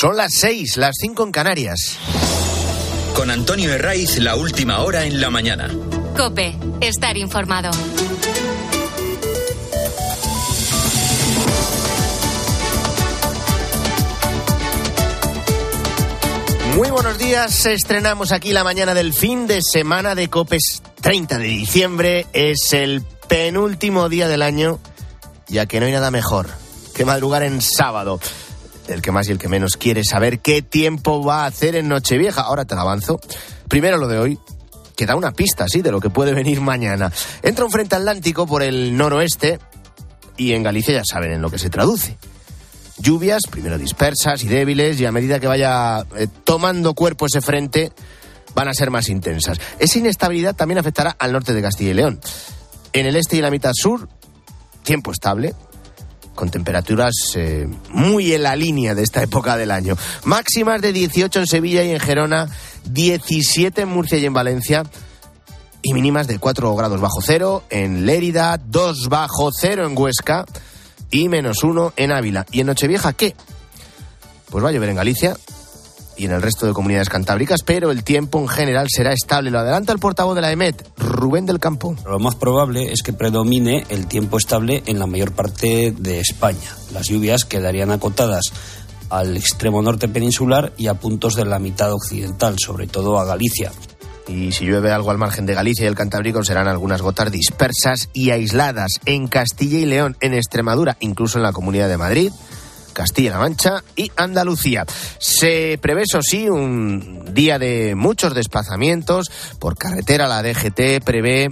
Son las seis, las cinco en Canarias. Con Antonio Herraiz, la última hora en la mañana. Cope, estar informado. Muy buenos días, estrenamos aquí la mañana del fin de semana de Copes 30 de diciembre. Es el penúltimo día del año, ya que no hay nada mejor que madrugar en sábado. El que más y el que menos quiere saber qué tiempo va a hacer en Nochevieja. Ahora te lo avanzo. Primero lo de hoy, que da una pista, sí, de lo que puede venir mañana. Entra un frente atlántico por el noroeste y en Galicia ya saben en lo que se traduce. Lluvias, primero dispersas y débiles, y a medida que vaya eh, tomando cuerpo ese frente, van a ser más intensas. Esa inestabilidad también afectará al norte de Castilla y León. En el este y la mitad sur, tiempo estable, con temperaturas eh, muy en la línea de esta época del año. Máximas de 18 en Sevilla y en Gerona, 17 en Murcia y en Valencia, y mínimas de 4 grados bajo cero en Lérida, 2 bajo cero en Huesca y menos 1 en Ávila. ¿Y en Nochevieja qué? Pues va a llover en Galicia, y en el resto de comunidades cantábricas, pero el tiempo en general será estable. Lo adelanta el portavoz de la EMET, Rubén del Campo. Lo más probable es que predomine el tiempo estable en la mayor parte de España. Las lluvias quedarían acotadas al extremo norte peninsular y a puntos de la mitad occidental, sobre todo a Galicia. Y si llueve algo al margen de Galicia y el Cantábrico serán algunas gotas dispersas y aisladas en Castilla y León, en Extremadura, incluso en la Comunidad de Madrid, Castilla-La Mancha y Andalucía. Se prevé, eso sí, un día de muchos desplazamientos por carretera. La DGT prevé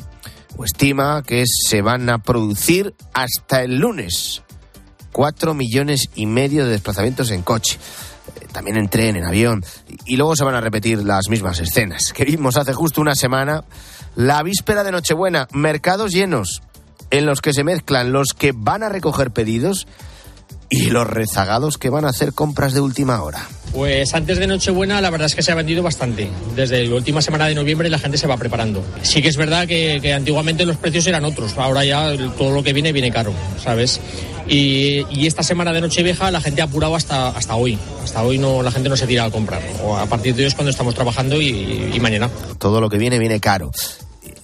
o estima que se van a producir hasta el lunes cuatro millones y medio de desplazamientos en coche eh, también en tren, en avión, y luego se van a repetir las mismas escenas que vimos hace justo una semana, la víspera de Nochebuena, mercados llenos en los que se mezclan los que van a recoger pedidos y los rezagados que van a hacer compras de última hora. Pues antes de Nochebuena la verdad es que se ha vendido bastante. Desde la última semana de noviembre la gente se va preparando. Sí que es verdad que, antiguamente los precios eran otros, ahora ya todo lo que viene viene caro, ¿sabes? Y, esta semana de Nochevieja la gente ha apurado hasta, hasta hoy. Hasta hoy no la gente no se tira a comprar. O a partir de hoy es cuando estamos trabajando y, y mañana. Todo lo que viene viene caro.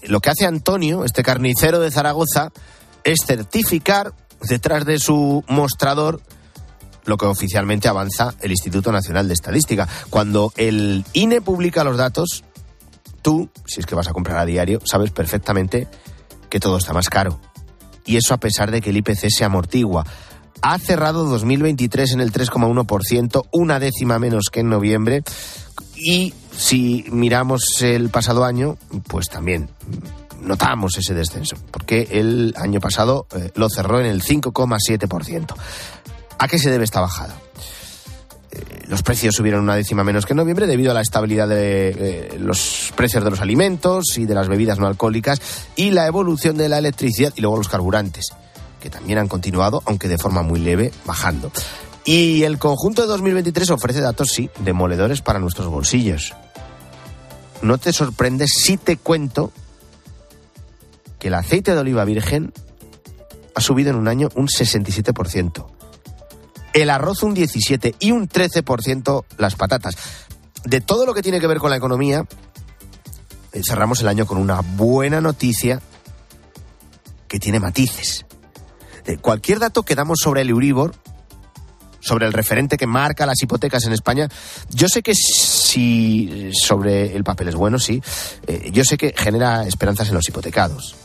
Lo que hace Antonio, este carnicero de Zaragoza, es certificar detrás de su mostrador lo que oficialmente avanza el Instituto Nacional de Estadística. Cuando el INE publica los datos, tú, si es que vas a comprar a diario, sabes perfectamente que todo está más caro. Y eso a pesar de que el IPC se amortigua. Ha cerrado 2023 en el 3,1%, una décima menos que en noviembre. Y si miramos el pasado año, pues también notamos ese descenso, porque el año pasado eh, lo cerró en el 5,7%. ¿A qué se debe esta bajada? Eh, los precios subieron una décima menos que en noviembre debido a la estabilidad de eh, los precios de los alimentos y de las bebidas no alcohólicas y la evolución de la electricidad y luego los carburantes, que también han continuado, aunque de forma muy leve, bajando. Y el conjunto de 2023 ofrece datos, sí, demoledores para nuestros bolsillos. No te sorprendes si te cuento que el aceite de oliva virgen ha subido en un año un 67%, el arroz un 17% y un 13% las patatas. De todo lo que tiene que ver con la economía, cerramos el año con una buena noticia que tiene matices. Cualquier dato que damos sobre el Euribor, sobre el referente que marca las hipotecas en España, yo sé que si sobre el papel es bueno, sí, eh, yo sé que genera esperanzas en los hipotecados.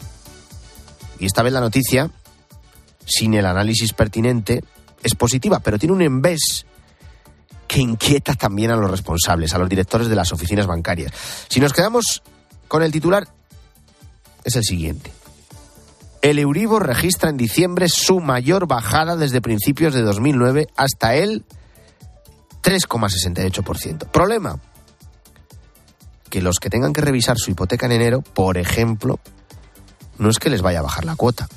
Y esta vez la noticia, sin el análisis pertinente, es positiva, pero tiene un envés que inquieta también a los responsables, a los directores de las oficinas bancarias. Si nos quedamos con el titular, es el siguiente. El Euribor registra en diciembre su mayor bajada desde principios de 2009 hasta el 3,68%. Problema, que los que tengan que revisar su hipoteca en enero, por ejemplo, no es que les vaya a bajar la cuota.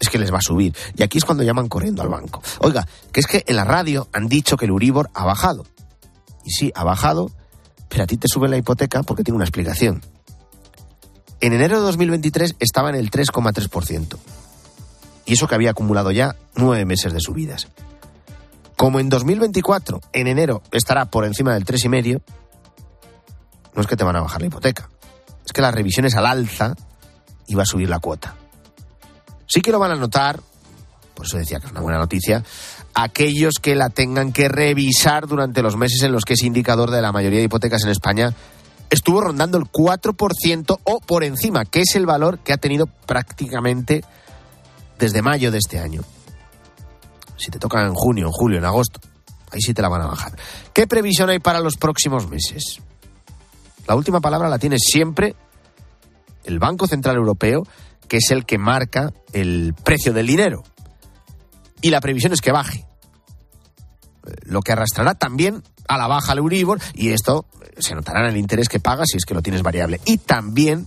Es que les va a subir. Y aquí es cuando llaman corriendo al banco. Oiga, que es que en la radio han dicho que el Uribor ha bajado. Y sí, ha bajado, pero a ti te sube la hipoteca porque tiene una explicación. En enero de 2023 estaba en el 3,3%. Y eso que había acumulado ya nueve meses de subidas. Como en 2024, en enero, estará por encima del 3,5, no es que te van a bajar la hipoteca, es que la revisión es al alza va a subir la cuota. Sí que lo van a notar, por eso decía que es una buena noticia, aquellos que la tengan que revisar durante los meses en los que ese indicador de la mayoría de hipotecas en España estuvo rondando el 4% o por encima, que es el valor que ha tenido prácticamente desde mayo de este año. Si te toca en junio, en julio, en agosto, ahí sí te la van a bajar. ¿Qué previsión hay para los próximos meses? La última palabra la tiene siempre el Banco Central Europeo, que es el que marca el precio del dinero. Y la previsión es que baje. Lo que arrastrará también a la baja al Euribor y esto se notará en el interés que pagas si es que lo tienes variable. Y también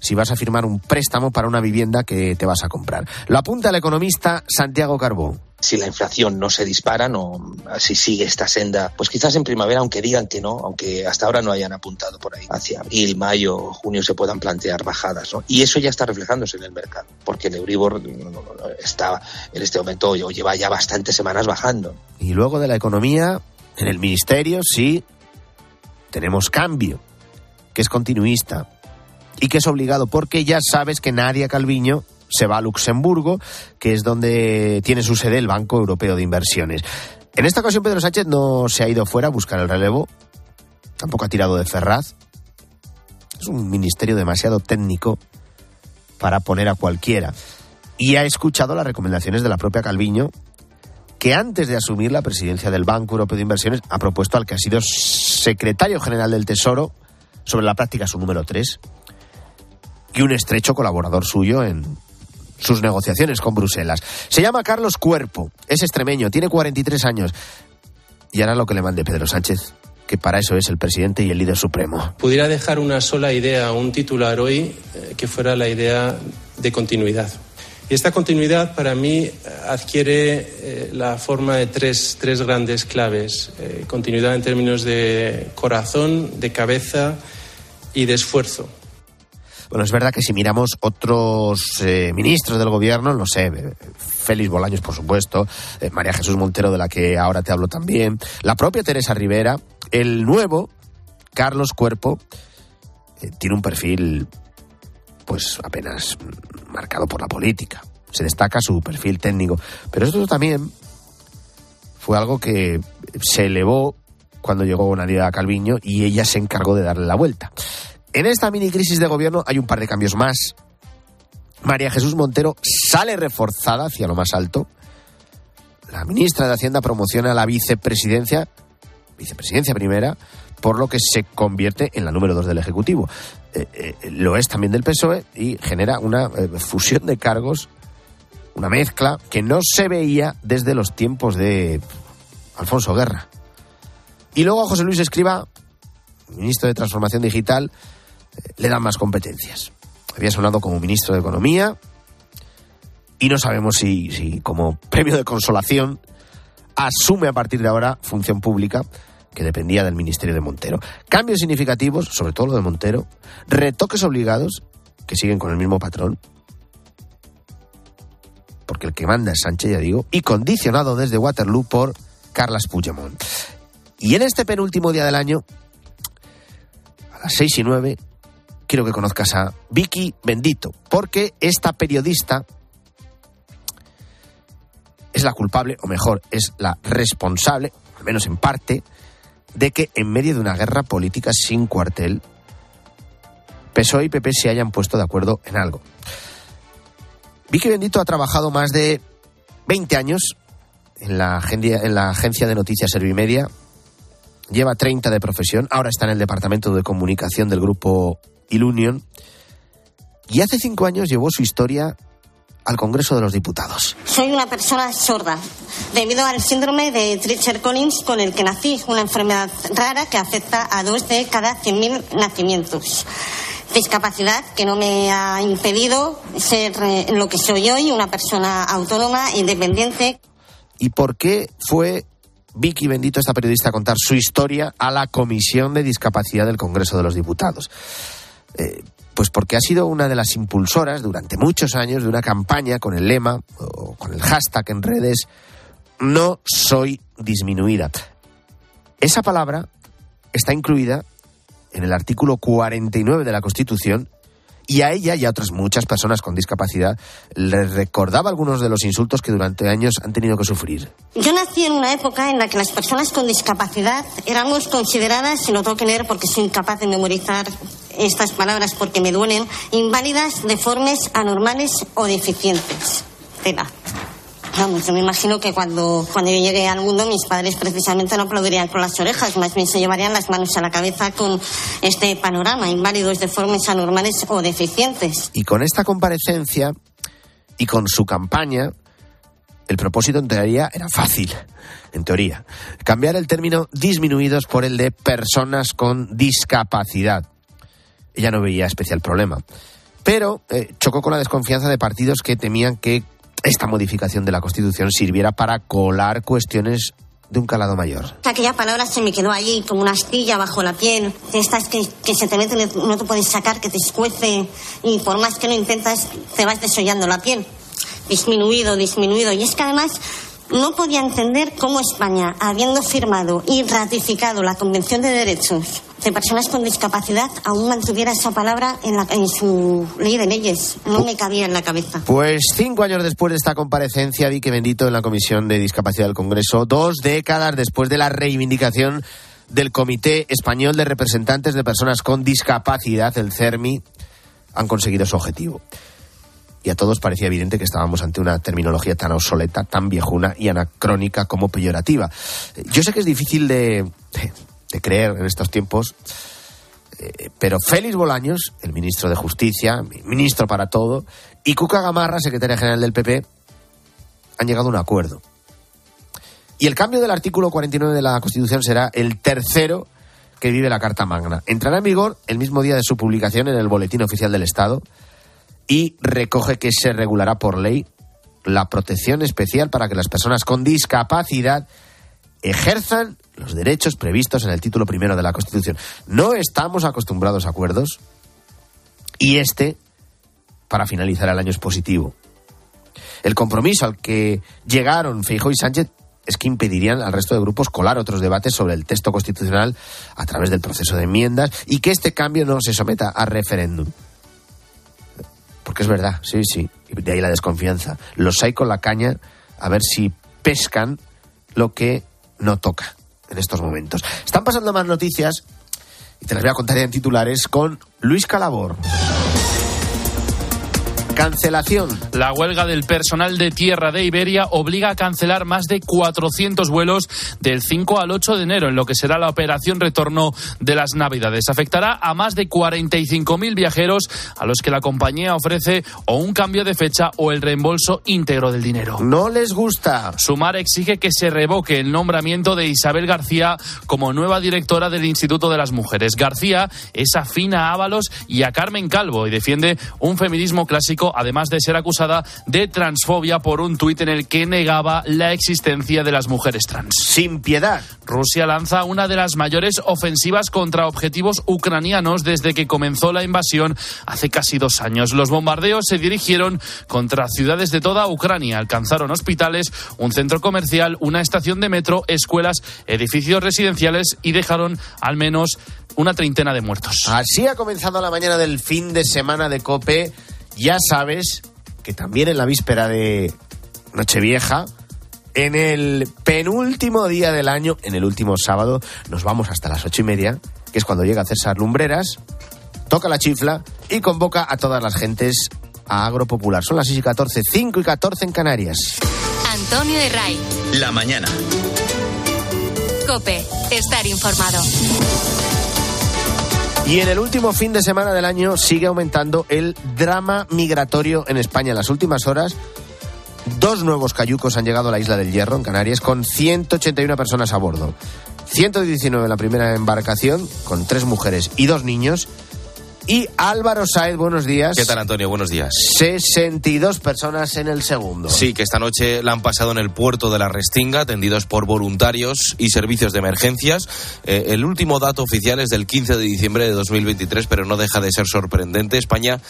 si vas a firmar un préstamo para una vivienda que te vas a comprar. Lo apunta el economista Santiago Carbó si la inflación no se dispara, no, si sigue esta senda, pues quizás en primavera, aunque digan que no, aunque hasta ahora no hayan apuntado por ahí, hacia abril, mayo, junio se puedan plantear bajadas, ¿no? Y eso ya está reflejándose en el mercado, porque el Euribor está en este momento o lleva ya bastantes semanas bajando. Y luego de la economía, en el ministerio sí tenemos cambio, que es continuista y que es obligado, porque ya sabes que Nadia Calviño se va a Luxemburgo, que es donde tiene su sede el Banco Europeo de Inversiones. En esta ocasión Pedro Sánchez no se ha ido fuera a buscar el relevo, tampoco ha tirado de Ferraz. Es un ministerio demasiado técnico para poner a cualquiera. Y ha escuchado las recomendaciones de la propia Calviño, que antes de asumir la presidencia del Banco Europeo de Inversiones ha propuesto al que ha sido secretario general del Tesoro, sobre la práctica su número 3, y un estrecho colaborador suyo en, sus negociaciones con Bruselas. Se llama Carlos Cuerpo, es extremeño, tiene 43 años. Y hará lo que le mande Pedro Sánchez, que para eso es el presidente y el líder supremo. Pudiera dejar una sola idea, un titular hoy, eh, que fuera la idea de continuidad. Y esta continuidad para mí adquiere eh, la forma de tres, tres grandes claves. Eh, continuidad en términos de corazón, de cabeza y de esfuerzo. Bueno, es verdad que si miramos otros eh, ministros del gobierno, no sé, eh, Félix Bolaños, por supuesto, eh, María Jesús Montero, de la que ahora te hablo también, la propia Teresa Rivera, el nuevo Carlos Cuerpo, tiene un perfil, pues apenas marcado por la política. Se destaca su perfil técnico. Pero esto también fue algo que se elevó cuando llegó Nadia Calviño y ella se encargó de darle la vuelta. En esta mini crisis de gobierno hay un par de cambios más. María Jesús Montero sale reforzada hacia lo más alto. La ministra de Hacienda promociona la vicepresidencia, vicepresidencia primera, por lo que se convierte en la número dos del Ejecutivo. Eh, eh, lo es también del PSOE y genera una eh, fusión de cargos, una mezcla que no se veía desde los tiempos de Alfonso Guerra. Y luego a José Luis Escriba, ministro de Transformación Digital, le dan más competencias. Había sonado como ministro de Economía y no sabemos si, como premio de consolación asume a partir de ahora función pública que dependía del Ministerio de Montero. Cambios significativos, sobre todo lo de Montero, retoques obligados que siguen con el mismo patrón, porque el que manda es Sánchez, ya digo, y condicionado desde Waterloo por Carlas Puigdemont. Y en este penúltimo día del año, a las seis y nueve, quiero que conozcas a Vicky Bendito, porque esta periodista es la culpable, o mejor, es la responsable, al menos en parte, de que en medio de una guerra política sin cuartel, PSOE y PP se hayan puesto de acuerdo en algo. Vicky Bendito ha trabajado más de 20 años en la, agencia, de noticias Servimedia. Lleva 30 de profesión. Ahora está en el departamento de comunicación del grupo Ilunion, y hace cinco años llevó su historia al Congreso de los Diputados. Soy una persona sorda debido al síndrome de Treacher-Collins con el que nací, una enfermedad rara que afecta a dos de cada 100.000 nacimientos. Discapacidad que no me ha impedido ser eh, lo que soy hoy, una persona autónoma, independiente. ¿Y por qué fue Vicky Bendito, esta periodista, a contar su historia a la Comisión de Discapacidad del Congreso de los Diputados? Eh, pues porque ha sido una de las impulsoras durante muchos años de una campaña con el lema o con el hashtag en redes no soy disminuida. Esa palabra está incluida en el artículo 49 de la Constitución y a ella y a otras muchas personas con discapacidad les recordaba algunos de los insultos que durante años han tenido que sufrir. Yo nací en una época en la que las personas con discapacidad éramos consideradas, si no tengo que leer porque soy incapaz de memorizar estas palabras porque me duelen, inválidas, deformes, anormales o deficientes. Tela. Vamos, yo me imagino que cuando, cuando yo llegué al mundo mis padres precisamente no aplaudirían con las orejas, más bien se llevarían las manos a la cabeza con este panorama, inválidos, deformes, anormales o deficientes. Y con esta comparecencia y con su campaña, el propósito en teoría era fácil, en teoría. Cambiar el término disminuidos por el de personas con discapacidad. Ella no veía especial problema. Pero eh, chocó con la desconfianza de partidos que temían que esta modificación de la Constitución sirviera para colar cuestiones de un calado mayor. Aquella palabra se me quedó allí como una astilla bajo la piel. Estas que, que se te meten, no te puedes sacar, que te escuece y por más que lo intentas, te vas desollando la piel. Disminuido, disminuido. Y es que además no podía entender cómo España, habiendo firmado y ratificado la Convención de Derechos de Personas con Discapacidad, aún mantuviera esa palabra en, la, en su ley de leyes. No me cabía en la cabeza. Pues cinco años después de esta comparecencia, vi que bendito en la Comisión de Discapacidad del Congreso, dos décadas después de la reivindicación del Comité Español de Representantes de Personas con Discapacidad, el CERMI, han conseguido su objetivo y a todos parecía evidente que estábamos ante una terminología tan obsoleta, tan viejuna y anacrónica como peyorativa. Yo sé que es difícil de, de creer en estos tiempos, eh, pero Félix Bolaños, el ministro de Justicia, ministro para todo, y Cuca Gamarra, secretaria general del PP, han llegado a un acuerdo. Y el cambio del artículo 49 de la Constitución será el tercero que vive la Carta Magna. Entrará en vigor el mismo día de su publicación en el Boletín Oficial del Estado y recoge que se regulará por ley la protección especial para que las personas con discapacidad ejerzan los derechos previstos en el título primero de la Constitución. No estamos acostumbrados a acuerdos y este, para finalizar el año, es positivo. El compromiso al que llegaron Feijóo y Sánchez es que impedirían al resto de grupos colar otros debates sobre el texto constitucional a través del proceso de enmiendas y que este cambio no se someta a referéndum. Porque es verdad, sí, sí. De ahí la desconfianza. Los hay con la caña a ver si pescan lo que no toca en estos momentos. Están pasando más noticias y te las voy a contar en titulares con Luis Calabor. Cancelación. La huelga del personal de tierra de Iberia obliga a cancelar más de 400 vuelos del 5 al 8 de enero, en lo que será la operación retorno de las Navidades. Afectará a más de 45.000 viajeros a los que la compañía ofrece o un cambio de fecha o el reembolso íntegro del dinero. No les gusta. Sumar exige que se revoque el nombramiento de Isabel García como nueva directora del Instituto de las Mujeres. García es afina a Ábalos y a Carmen Calvo y defiende un feminismo clásico además de ser acusada de transfobia por un tuit en el que negaba la existencia de las mujeres trans. Sin piedad. Rusia lanza una de las mayores ofensivas contra objetivos ucranianos desde que comenzó la invasión hace casi dos años. Los bombardeos se dirigieron contra ciudades de toda Ucrania. Alcanzaron hospitales, un centro comercial, una estación de metro, escuelas, edificios residenciales y dejaron al menos una treintena de muertos. Así ha comenzado la mañana del fin de semana de COPE ya sabes que también en la víspera de Nochevieja, en el penúltimo día del año, en el último sábado, nos vamos hasta las ocho y media, que es cuando llega César Lumbreras, toca la chifla y convoca a todas las gentes a Agro Popular. Son las 6 y 14, 5 y 14 en Canarias. Antonio de Ray. La mañana. Cope, estar informado. Y en el último fin de semana del año sigue aumentando el drama migratorio en España. En las últimas horas, dos nuevos cayucos han llegado a la isla del Hierro, en Canarias, con 181 personas a bordo. 119 en la primera embarcación, con tres mujeres y dos niños. Y Álvaro Saez, buenos días. ¿Qué tal, Antonio? Buenos días. 62 personas en el segundo. Sí, que esta noche la han pasado en el puerto de la Restinga, atendidos por voluntarios y servicios de emergencias. Eh, el último dato oficial es del 15 de diciembre de 2023, pero no deja de ser sorprendente. España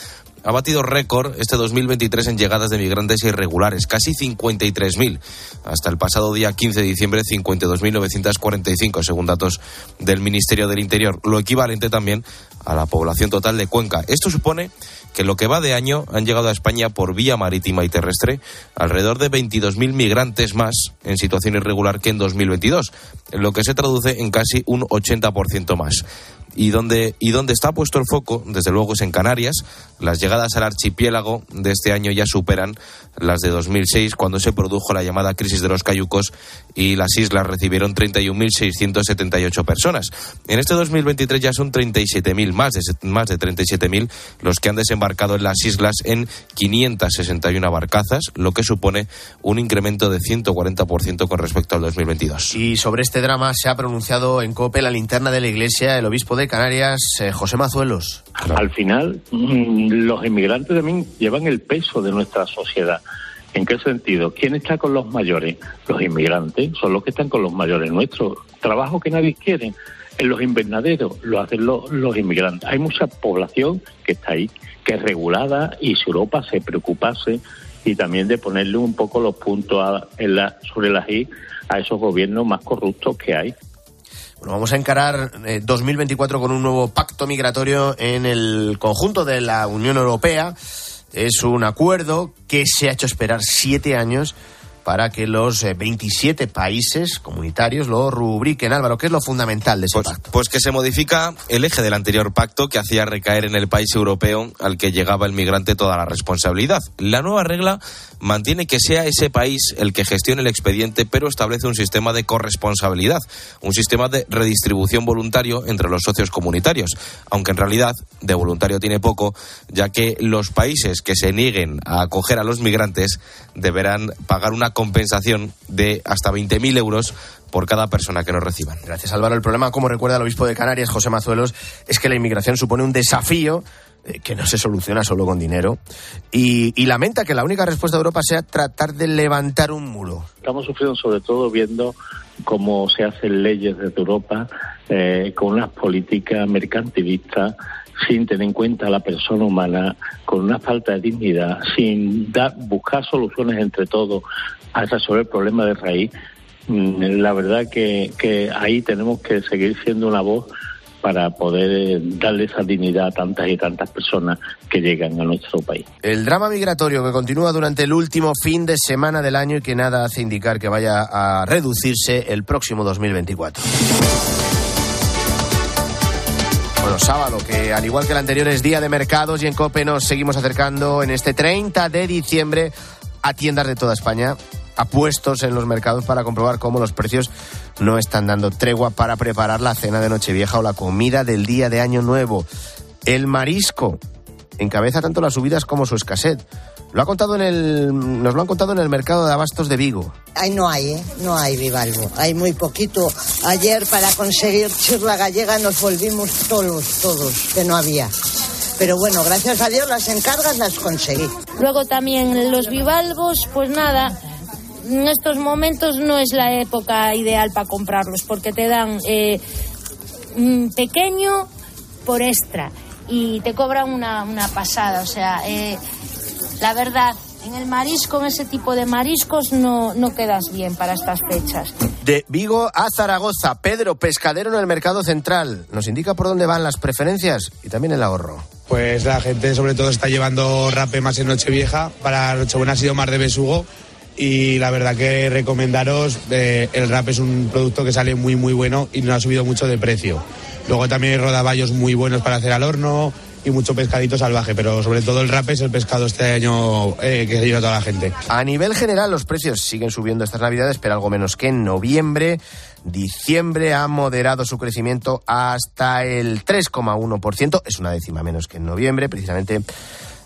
ha batido récord este 2023 en llegadas de migrantes irregulares, casi 53.000. Hasta el pasado día 15 de diciembre, 52.945, según datos del Ministerio del Interior, lo equivalente también a la población total de Cuenca. Esto supone que lo que va de año han llegado a España por vía marítima y terrestre alrededor de 22.000 migrantes más en situación irregular que en 2022, en lo que se traduce en casi un 80% más. Y donde, y donde está puesto el foco, desde luego, es en Canarias. Las llegadas al archipiélago de este año ya superan las de 2006, cuando se produjo la llamada crisis de los cayucos y las islas recibieron 31.678 personas. En este 2023 ya son 37.000, más de, más de 37.000 los que han desembarcado en las islas en 561 barcazas, lo que supone un incremento de 140% con respecto al 2022. Y sobre este drama se ha pronunciado en COPE la linterna de la Iglesia, el obispo de Canarias, eh, José Mazuelos. Al final, mm, los inmigrantes también llevan el peso de nuestra sociedad. ¿En qué sentido? ¿Quién está con los mayores? Los inmigrantes son los que están con los mayores nuestros. Trabajo que nadie quiere. En los invernaderos lo hacen los, los inmigrantes. Hay mucha población que está ahí, regulada y si Europa se preocupase y también de ponerle un poco los puntos a, en la, sobre las I a esos gobiernos más corruptos que hay. Bueno, vamos a encarar eh, 2024 con un nuevo pacto migratorio en el conjunto de la Unión Europea. Es un acuerdo que se ha hecho esperar siete años para que los eh, 27 países comunitarios lo rubriquen. Álvaro, ¿qué es lo fundamental de ese Pues, pacto? pues que se modifica el eje del anterior pacto que hacía recaer en el país europeo al que llegaba el migrante toda la responsabilidad. La nueva regla mantiene que sea ese país el que gestione el expediente, pero establece un sistema de corresponsabilidad, un sistema de redistribución voluntario entre los socios comunitarios, aunque en realidad de voluntario tiene poco, ya que los países que se nieguen a acoger a los migrantes deberán pagar una compensación de hasta 20.000 euros por cada persona que nos reciban. Gracias, Álvaro. El problema, como recuerda el obispo de Canarias, José Mazuelos, es que la inmigración supone un desafío que no se soluciona solo con dinero y, lamenta que la única respuesta de Europa sea tratar de levantar un muro. Estamos sufriendo sobre todo viendo cómo se hacen leyes desde Europa eh, con unas políticas mercantilistas sin tener en cuenta a la persona humana, con una falta de dignidad, sin dar, buscar soluciones entre todos a resolver el problema de raíz. Mm, La verdad que ahí tenemos que seguir siendo una voz para poder eh, darle esa dignidad a tantas y tantas personas que llegan a nuestro país. El drama migratorio que continúa durante el último fin de semana del año y que nada hace indicar que vaya a reducirse el próximo 2024. Bueno, sábado, que al igual que el anterior es día de mercados y en COPE nos seguimos acercando en este 30 de diciembre a tiendas de toda España, a puestos en los mercados para comprobar cómo los precios no están dando tregua para preparar la cena de Nochevieja o la comida del día de Año Nuevo. El marisco encabeza tanto las subidas como su escasez. Lo ha contado en el, nos lo han contado en el mercado de abastos de Vigo. Ahí no hay, ¿eh? No hay bivalvo. Hay muy poquito. Ayer para conseguir chirla gallega nos volvimos todos, todos, que no había. Pero bueno, gracias a Dios las encargas las conseguí. Luego también los bivalvos, pues nada, en estos momentos no es la época ideal para comprarlos porque te dan eh, pequeño por extra y te cobran una, una pasada. O sea, eh, la verdad, en el marisco, en ese tipo de mariscos, no, no quedas bien para estas fechas. De Vigo a Zaragoza, Pedro, pescadero en el mercado central. Nos indica por dónde van las preferencias y también el ahorro. Pues la gente sobre todo está llevando rape más en Nochevieja. Para Nochebuena ha sido más de besugo. Y la verdad que recomendaros, eh, el rap es un producto que sale muy muy bueno y no ha subido mucho de precio. Luego también hay rodaballos muy buenos para hacer al horno y mucho pescadito salvaje, pero sobre todo el rap es el pescado este año eh, que se lleva toda la gente. A nivel general, los precios siguen subiendo estas navidades, pero algo menos que en noviembre. Diciembre ha moderado su crecimiento hasta el 3,1%. Es una décima menos que en noviembre, precisamente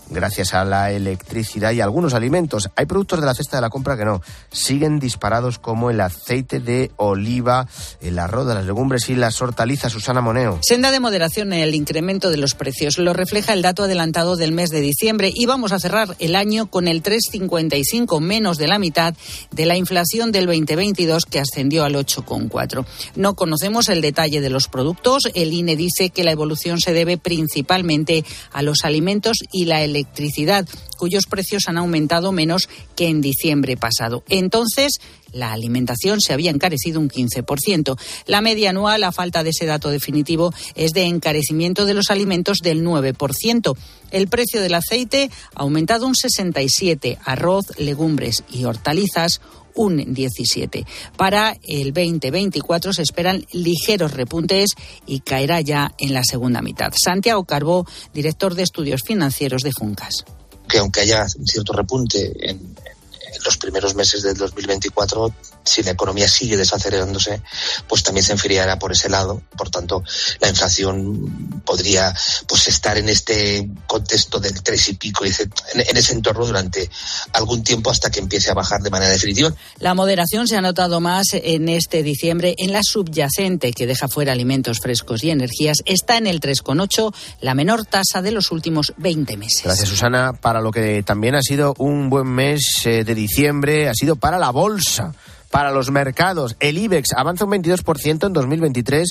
gracias a la electricidad y algunos alimentos. Hay productos de la cesta de la compra que no. Siguen disparados como el aceite de oliva, el arroz las legumbres y las hortalizas. Susana Moneo. Senda de moderación en el incremento de los precios. Lo refleja el dato adelantado del mes de diciembre y vamos a cerrar el año con el 3,55, menos de la mitad de la inflación del 2022 que ascendió al 8,4. No conocemos el detalle de los productos. El INE dice que la evolución se debe principalmente a los alimentos y la electricidad electricidad, cuyos precios han aumentado menos que en diciembre pasado. Entonces, la alimentación se había encarecido un 15%. La media anual, a falta de ese dato definitivo, es de encarecimiento de los alimentos del 9%. El precio del aceite ha aumentado un 67%, arroz, legumbres y hortalizas un 17. Para el 2024 se esperan ligeros repuntes y caerá ya en la segunda mitad. Santiago Carbó, director de estudios financieros de Funcas. Que aunque haya cierto repunte en, en los primeros meses del 2024, si la economía sigue desacelerándose, pues también se enfriará por ese lado. Por tanto, la inflación podría pues estar en este contexto del tres y pico, en, en ese entorno durante algún tiempo hasta que empiece a bajar de manera definitiva. La moderación se ha notado más en este diciembre en la subyacente, que deja fuera alimentos frescos y energías. Está en el 3,8, la menor tasa de los últimos 20 meses. Gracias, Susana. Para lo que también ha sido un buen mes eh, de diciembre, ha sido para la bolsa para los mercados. El IBEX avanza un 22% en 2023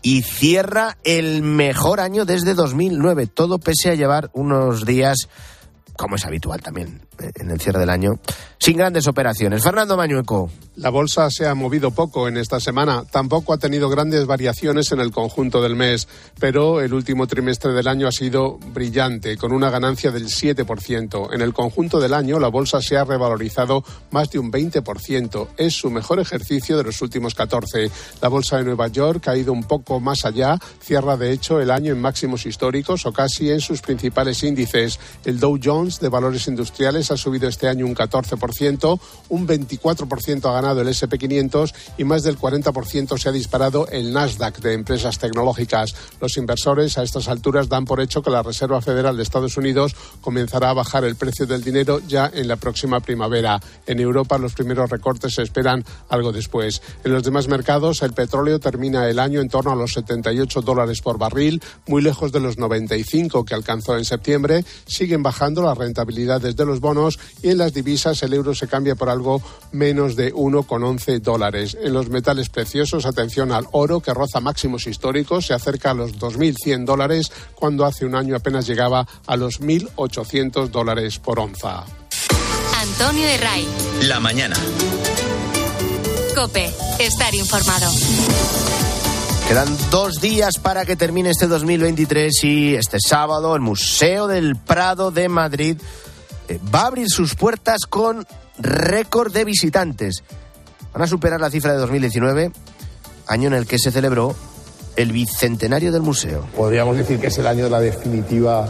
y cierra el mejor año desde 2009. Todo pese a llevar unos días, como es habitual también en el cierre del año, sin grandes operaciones. Fernando Mañueco. La bolsa se ha movido poco en esta semana, tampoco ha tenido grandes variaciones en el conjunto del mes, pero el último trimestre del año ha sido brillante, con una ganancia del 7%. En el conjunto del año la bolsa se ha revalorizado más de un 20%, es su mejor ejercicio de los últimos 14. La bolsa de Nueva York ha ido un poco más allá, cierra de hecho el año en máximos históricos o casi en sus principales índices. El Dow Jones de valores industriales ha subido este año un 14%, un 24% ha ganado el SP500 y más del 40% se ha disparado el Nasdaq de empresas tecnológicas. Los inversores a estas alturas dan por hecho que la Reserva Federal de Estados Unidos comenzará a bajar el precio del dinero ya en la próxima primavera. En Europa los primeros recortes se esperan algo después. En los demás mercados el petróleo termina el año en torno a los 78 dólares por barril, muy lejos de los 95 que alcanzó en septiembre. Siguen bajando las rentabilidades de los bonos y en las divisas el euro se cambia por algo menos de 1,11 dólares. En los metales preciosos, atención al oro que roza máximos históricos, se acerca a los 2.100 dólares cuando hace un año apenas llegaba a los 1.800 dólares por onza. Antonio de Ray. La mañana. Cope, estar informado. Quedan dos días para que termine este 2023 y este sábado el Museo del Prado de Madrid va a abrir sus puertas con récord de visitantes. Van a superar la cifra de 2019, año en el que se celebró el bicentenario del museo. Podríamos decir que es el año de la definitiva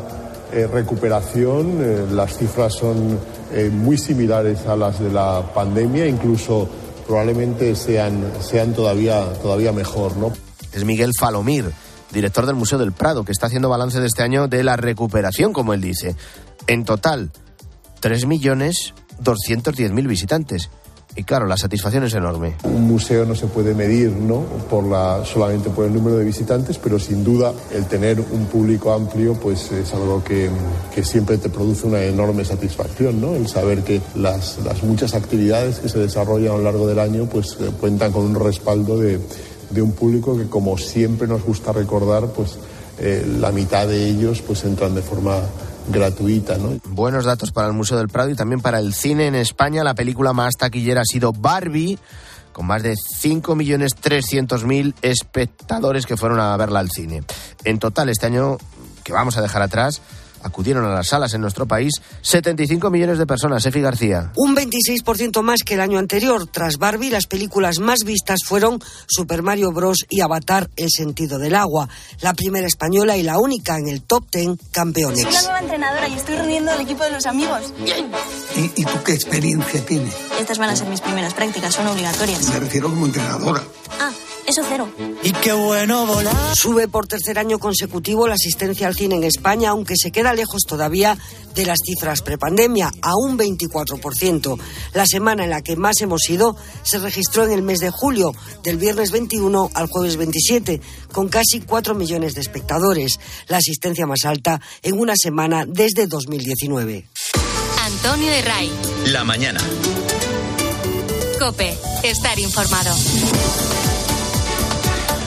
eh, recuperación. Eh, las cifras son eh, muy similares a las de la pandemia, incluso probablemente sean, sean todavía, todavía mejor. ¿no? Es Miguel Falomir, director del Museo del Prado, que está haciendo balance de este año de la recuperación, como él dice. En total, 3.210.000 visitantes. Y claro, la satisfacción es enorme. Un museo no se puede medir ¿no? por la, solamente por el número de visitantes, pero sin duda el tener un público amplio pues es algo que, que siempre te produce una enorme satisfacción. ¿no? El saber que las, las, muchas actividades que se desarrollan a lo largo del año pues eh, cuentan con un respaldo de, de, un público que como siempre nos gusta recordar pues eh, la mitad de ellos pues entran de forma gratuita. ¿no? Buenos datos para el Museo del Prado y también para el cine en España. La película más taquillera ha sido Barbie, con más de 5.300.000 espectadores que fueron a verla al cine. En total, este año que vamos a dejar atrás, acudieron a las salas en nuestro país 75 millones de personas, Efi García. Un 26% más que el año anterior. Tras Barbie, las películas más vistas fueron Super Mario Bros. y Avatar, El sentido del agua. La primera española y la única en el top 10 campeones. Soy la nueva entrenadora y estoy reuniendo al equipo de los amigos. ¿Y, ¿Y, tú qué experiencia tienes? Estas van a ser mis primeras prácticas, son obligatorias. Me refiero como entrenadora. Ah, eso cero. Y qué bueno volar. Sube por tercer año consecutivo la asistencia al cine en España, aunque se queda lejos todavía de las cifras prepandemia, a un 24%. La semana en la que más hemos ido se registró en el mes de julio, del viernes 21 al jueves 27, con casi 4 millones de espectadores, la asistencia más alta en una semana desde 2019. Antonio de Ray. La mañana. Cope, estar informado.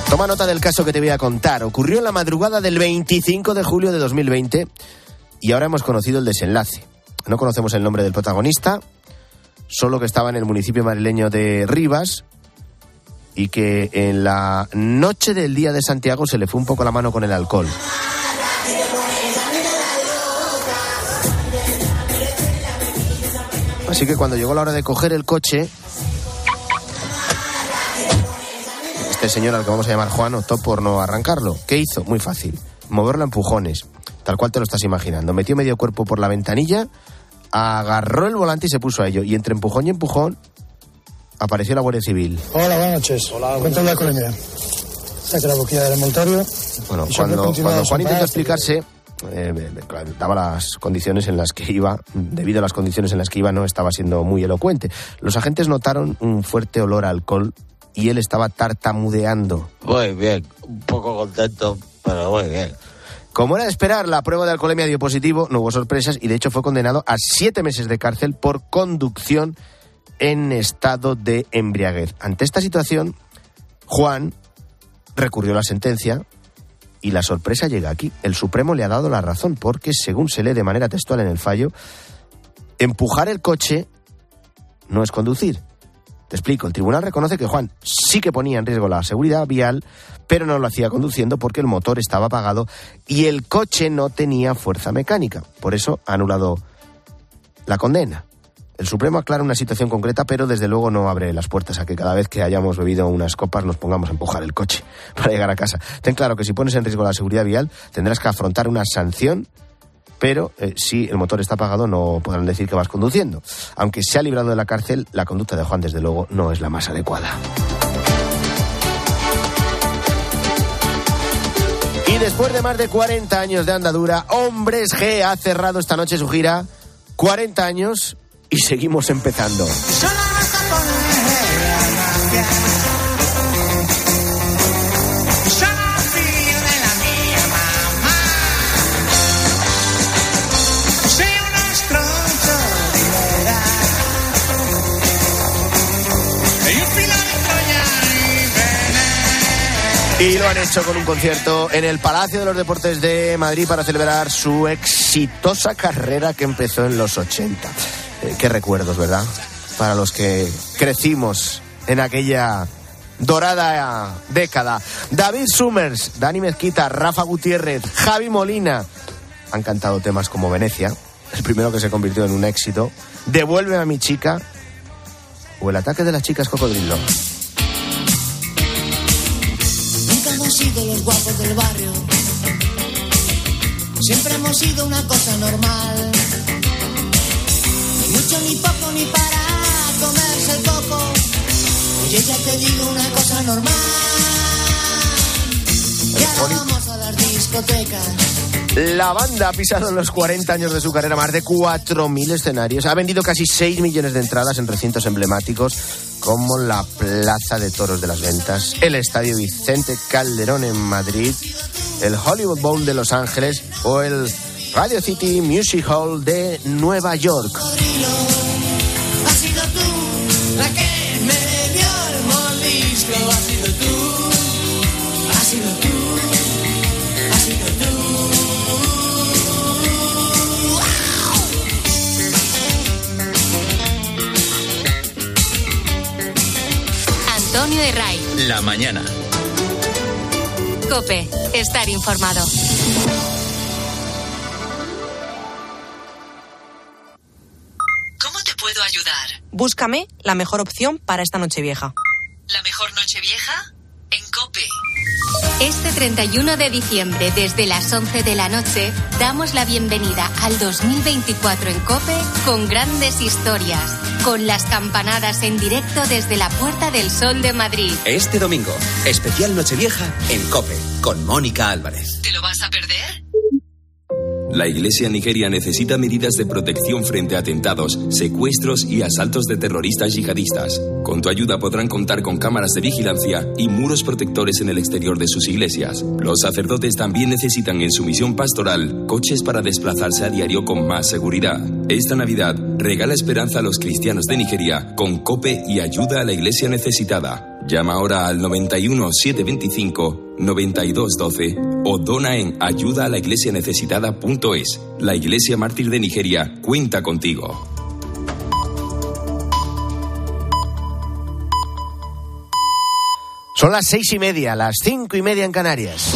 Toma nota del caso que te voy a contar. Ocurrió en la madrugada del 25 de julio de 2020 Y ahora hemos conocido el desenlace. No conocemos el nombre del protagonista, solo que estaba en el municipio madrileño de Rivas y que en la noche del día de Santiago se le fue un poco la mano con el alcohol. Así que cuando llegó la hora de coger el coche, este señor al que vamos a llamar Juan optó por no arrancarlo. ¿Qué hizo? Muy fácil. Moverlo a empujones, tal cual te lo estás imaginando. Metió medio cuerpo por la ventanilla, agarró el volante y se puso a ello. Y entre empujón y empujón apareció la Guardia Civil. Hola, buenas noches. Hola, la colonia. Saca la boquilla del envoltorio. Bueno, cuando, cuando Juan intentó explicarse, eh, claro, daba las condiciones en las que iba, debido a las condiciones en las que iba, no estaba siendo muy elocuente. Los agentes notaron un fuerte olor a alcohol y él estaba tartamudeando. Muy bien, un poco contento, pero muy bien. Como era de esperar, la prueba de alcoholemia dio positivo, no hubo sorpresas y de hecho fue condenado a siete meses de cárcel por conducción en estado de embriaguez. Ante esta situación, Juan recurrió a la sentencia y la sorpresa llega aquí. El Supremo le ha dado la razón porque, según se lee de manera textual en el fallo, empujar el coche no es conducir. Te explico, el tribunal reconoce que Juan sí que ponía en riesgo la seguridad vial, pero no lo hacía conduciendo porque el motor estaba apagado y el coche no tenía fuerza mecánica. Por eso ha anulado la condena. El Supremo aclara una situación concreta, pero desde luego no abre las puertas a que cada vez que hayamos bebido unas copas nos pongamos a empujar el coche para llegar a casa. Ten claro que si pones en riesgo la seguridad vial tendrás que afrontar una sanción, pero eh, si el motor está apagado no podrán decir que vas conduciendo. Aunque se ha librado de la cárcel, la conducta de Juan desde luego no es la más adecuada. Y después de más de 40 años de andadura, Hombres G ha cerrado esta noche su gira. 40 años y seguimos empezando. Y lo han hecho con un concierto en el Palacio de los Deportes de Madrid para celebrar su exitosa carrera que empezó en los 80. Eh, qué recuerdos, ¿verdad? Para los que crecimos en aquella dorada década. David Summers, Dani Mezquita, Rafa Gutiérrez, Javi Molina han cantado temas como Venecia, el primero que se convirtió en un éxito, Devuelve a mi chica o El ataque de las chicas cocodrilo. Sido los guapos del barrio. Siempre hemos sido una cosa normal. Ni mucho, ni poco, ni para comerse el coco. Oye, ya te digo una cosa normal. Y ahora vamos a las discotecas. La banda ha pisado en los 40 años de su carrera más de 4.000 escenarios. Ha vendido casi 6 millones de entradas en recintos emblemáticos como la Plaza de Toros de las Ventas, el Estadio Vicente Calderón en Madrid, el Hollywood Bowl de Los Ángeles o el Radio City Music Hall de Nueva York. Antonio de Ray. La mañana. Cope. Estar informado. ¿Cómo te puedo ayudar? Búscame la mejor opción para esta noche vieja. ¿La mejor noche vieja? En Cope. Este 31 de diciembre, desde las 11 de la noche, damos la bienvenida al 2024 en Cope con grandes historias, con las campanadas en directo desde la Puerta del Sol de Madrid. Este domingo, especial Nochevieja en Cope, con Mónica Álvarez. ¿Te lo vas a perder? La Iglesia nigeria necesita medidas de protección frente a atentados, secuestros y asaltos de terroristas yihadistas. Con tu ayuda podrán contar con cámaras de vigilancia y muros protectores en el exterior de sus iglesias. Los sacerdotes también necesitan en su misión pastoral coches para desplazarse a diario con más seguridad. Esta Navidad regala esperanza a los cristianos de Nigeria con COPE y ayuda a la Iglesia necesitada. Llama ahora al 91 725 9212 o dona en ayuda a la iglesia necesitada.es. La Iglesia Mártir de Nigeria cuenta contigo. Son las seis y media, las cinco y media en Canarias.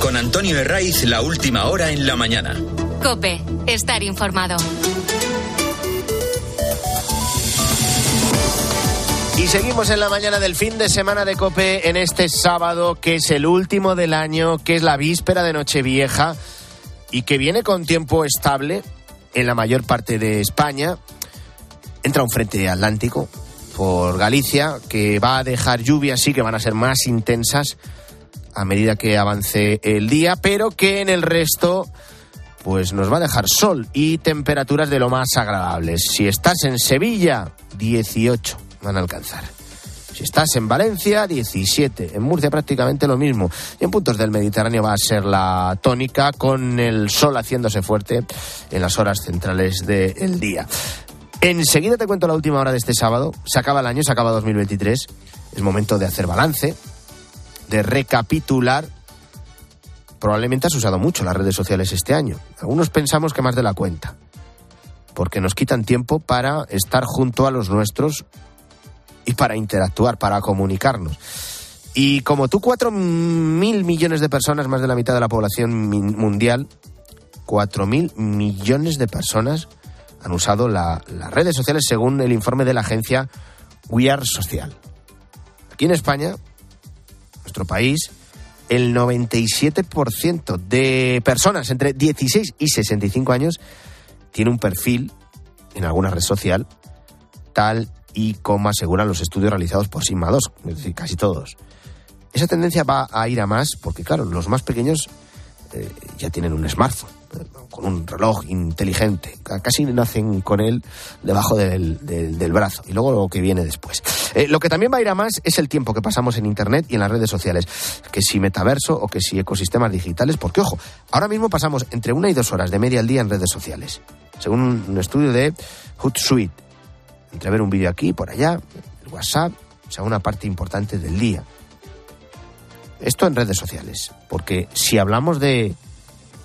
Con Antonio Herraiz, la última hora en la mañana. Cope, estar informado. Y seguimos en la mañana del fin de semana de Cope en este sábado, que es el último del año, que es la víspera de Nochevieja y que viene con tiempo estable en la mayor parte de España. Entra un frente atlántico por Galicia que va a dejar lluvias, sí que van a ser más intensas a medida que avance el día, pero que en el resto pues nos va a dejar sol y temperaturas de lo más agradables. Si estás en Sevilla, 18 van a alcanzar. Si estás en Valencia, 17. En Murcia prácticamente lo mismo. Y en puntos del Mediterráneo va a ser la tónica con el sol haciéndose fuerte en las horas centrales del día. Enseguida te cuento la última hora de este sábado. Se acaba el año, se acaba 2023. Es momento de hacer balance, de recapitular. Probablemente has usado mucho las redes sociales este año. Algunos pensamos que más de la cuenta. Porque nos quitan tiempo para estar junto a los nuestros y para interactuar, para comunicarnos. Y como tú, cuatro mil millones de personas, más de la mitad de la población mundial, cuatro mil millones de personas han usado la, las redes sociales según el informe de la agencia We Are Social. Aquí en España, nuestro país, el 97% de personas entre 16 y 65 años tiene un perfil en alguna red social tal y como aseguran los estudios realizados por Sigma 2, es decir, casi todos. Esa tendencia va a ir a más porque, claro, los más pequeños eh, ya tienen un smartphone, con un reloj inteligente, casi nacen con él debajo del brazo y luego lo que viene después. Eh, lo que también va a ir a más es el tiempo que pasamos en Internet y en las redes sociales, que si metaverso o que si ecosistemas digitales, porque ojo, ahora mismo pasamos entre una y dos horas de media al día en redes sociales, según un estudio de Hootsuite entre ver un vídeo aquí por allá, el WhatsApp, o sea, una parte importante del día. Esto en redes sociales, porque si hablamos de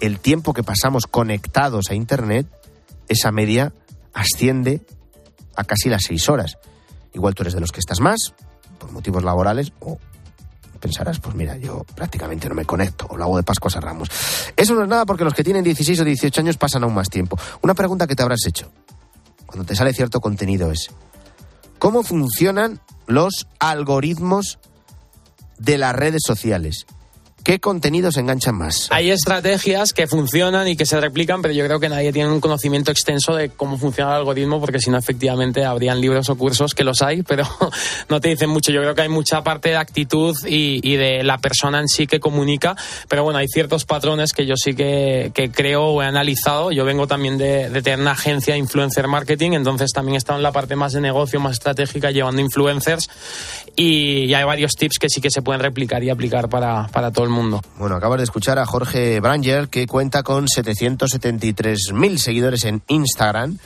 el tiempo que pasamos conectados a Internet, esa media asciende a casi las seis horas. Igual tú eres de los que estás más, por motivos laborales, o pensarás, pues mira, yo prácticamente no me conecto, o lo hago de Pascuas a Ramos. Eso no es nada porque los que tienen 16 o 18 años pasan aún más tiempo. Una pregunta que te habrás hecho cuando te sale cierto contenido es cómo funcionan los algoritmos de las redes sociales. ¿Qué contenidos enganchan más? Hay estrategias que funcionan y que se replican, pero yo creo que nadie tiene un conocimiento extenso de cómo funciona el algoritmo, porque si no, efectivamente, habrían libros o cursos que los hay, pero no te dicen mucho. Yo creo que hay mucha parte de actitud y, y de la persona en sí que comunica, pero bueno, hay ciertos patrones que yo sí que, que creo o he analizado. Yo vengo también de, de, tener una agencia de influencer marketing, entonces también he estado en la parte más de negocio, más estratégica, llevando influencers, y, hay varios tips que sí que se pueden replicar y aplicar para, para todo el mundo. Bueno, acabas de escuchar a Jorge Branger, que cuenta con 773.000 seguidores en Instagram.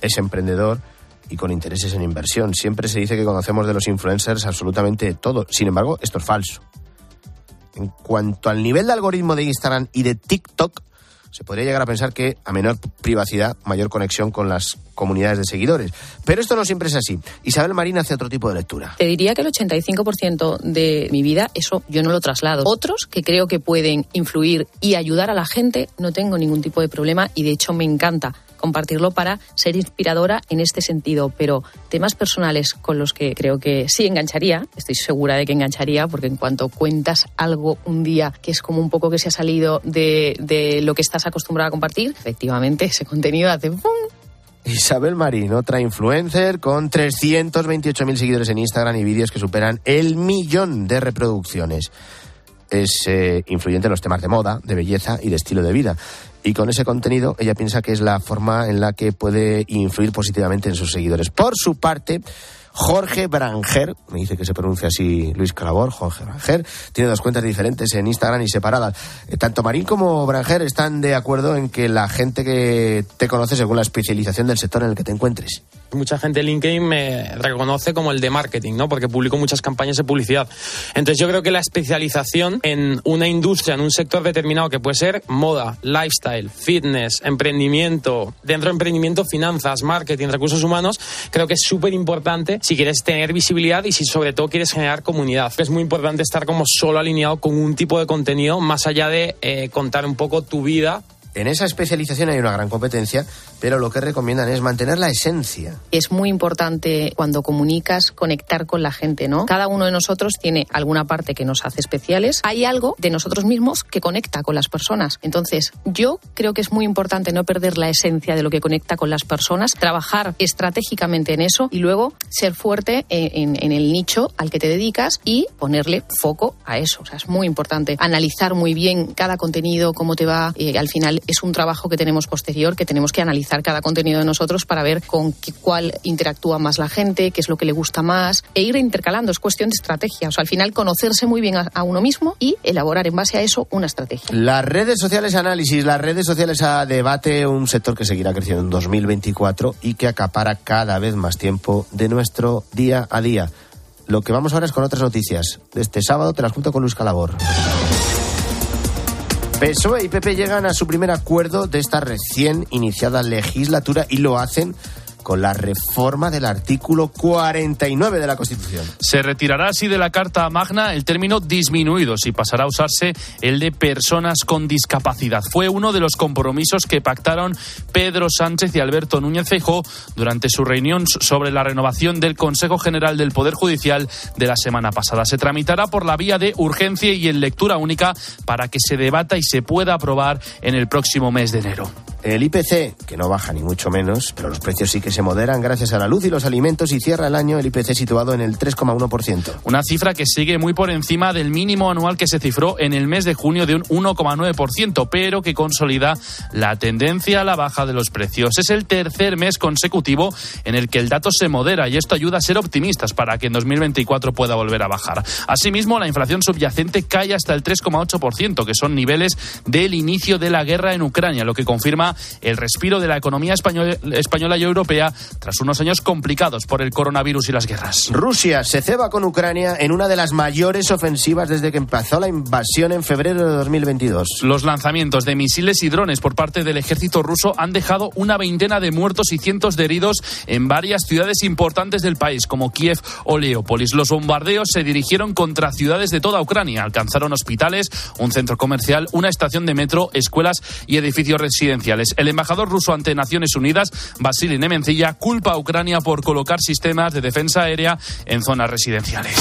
Es emprendedor y con intereses en inversión. Siempre se dice que conocemos de los influencers absolutamente todo. Sin embargo, esto es falso. En cuanto al nivel de algoritmo de Instagram y de TikTok, se podría llegar a pensar que a menor privacidad, mayor conexión con las comunidades de seguidores. Pero esto no siempre es así. Isabel Marín hace otro tipo de lectura. Te diría que el 85% de mi vida, eso yo no lo traslado. Otros que creo que pueden influir y ayudar a la gente, no tengo ningún tipo de problema y de hecho me encanta compartirlo para ser inspiradora en este sentido, pero temas personales con los que creo que sí engancharía, estoy segura de que engancharía, porque en cuanto cuentas algo un día que es como un poco que se ha salido de, de lo que estás acostumbrada a compartir, efectivamente ese contenido hace ¡pum! Isabel Marín, otra influencer con 328.000 seguidores en Instagram y vídeos que superan el millón de reproducciones. Es eh, influyente en los temas de moda, de belleza y de estilo de vida. Y con ese contenido ella piensa que es la forma en la que puede influir positivamente en sus seguidores. Por su parte, Jorge Branger, me dice que se pronuncia así Luis Calabor, Jorge Branger, tiene dos cuentas diferentes en Instagram y separadas. Eh, tanto Marín como Branger están de acuerdo en que la gente que te conoce según la especialización del sector en el que te encuentres. Mucha gente en LinkedIn me reconoce como el de marketing, ¿no? Porque publico muchas campañas de publicidad. Entonces yo creo que la especialización en una industria, en un sector determinado que puede ser moda, lifestyle, fitness, emprendimiento, dentro de emprendimiento, finanzas, marketing, recursos humanos, creo que es súper importante si quieres tener visibilidad y si sobre todo quieres generar comunidad. Es muy importante estar como solo alineado con un tipo de contenido más allá de eh, contar un poco tu vida En esa especialización hay una gran competencia, pero lo que recomiendan es mantener la esencia. Es muy importante cuando comunicas conectar con la gente, ¿no? Cada uno de nosotros tiene alguna parte que nos hace especiales. Hay algo de nosotros mismos que conecta con las personas. Entonces, yo creo que es muy importante no perder la esencia de lo que conecta con las personas, trabajar estratégicamente en eso y luego ser fuerte en, el nicho al que te dedicas y ponerle foco a eso. O sea, es muy importante analizar muy bien cada contenido, cómo te va. Eh, al final es un trabajo que tenemos posterior, que tenemos que analizar cada contenido de nosotros para ver con qué, cuál interactúa más la gente, qué es lo que le gusta más, e ir intercalando. Es cuestión de estrategia. O sea, al final conocerse muy bien a, uno mismo y elaborar en base a eso una estrategia. Las redes sociales análisis, las redes sociales a debate, un sector que seguirá creciendo en 2024 y que acapara cada vez más tiempo de nuestro día a día. Lo que vamos ahora es con otras noticias. Este sábado te las cuento con Luis Calabor. PSOE y PP llegan a su primer acuerdo de esta recién iniciada legislatura y lo hacen con la reforma del artículo 49 de la Constitución. Se retirará así de la Carta Magna el término disminuidos y pasará a usarse el de personas con discapacidad. Fue uno de los compromisos que pactaron Pedro Sánchez y Alberto Núñez Feijóo durante su reunión sobre la renovación del Consejo General del Poder Judicial de la semana pasada. Se tramitará por la vía de urgencia y en lectura única para que se debata y se pueda aprobar en el próximo mes de enero. El IPC, que no baja ni mucho menos, pero los precios sí que se moderan gracias a la luz y los alimentos y cierra el año el IPC situado en el 3,1%. Una cifra que sigue muy por encima del mínimo anual que se cifró en el mes de junio de un 1,9%, pero que consolida la tendencia a la baja de los precios. Es el tercer mes consecutivo en el que el dato se modera y esto ayuda a ser optimistas para que en 2024 pueda volver a bajar. Asimismo, la inflación subyacente cae hasta el 3,8%, que son niveles del inicio de la guerra en Ucrania, lo que confirma el respiro de la economía español- española y europea tras unos años complicados por el coronavirus y las guerras. Rusia se ceba con Ucrania en una de las mayores ofensivas desde que empezó la invasión en febrero de 2022. Los lanzamientos de misiles y drones por parte del ejército ruso han dejado una veintena de muertos y cientos de heridos en varias ciudades importantes del país, como Kiev o Leópolis. Los bombardeos se dirigieron contra ciudades de toda Ucrania. Alcanzaron hospitales, un centro comercial, una estación de metro, escuelas y edificios residenciales. El embajador ruso ante Naciones Unidas, Vasily Nemencilla, culpa a Ucrania por colocar sistemas de defensa aérea en zonas residenciales.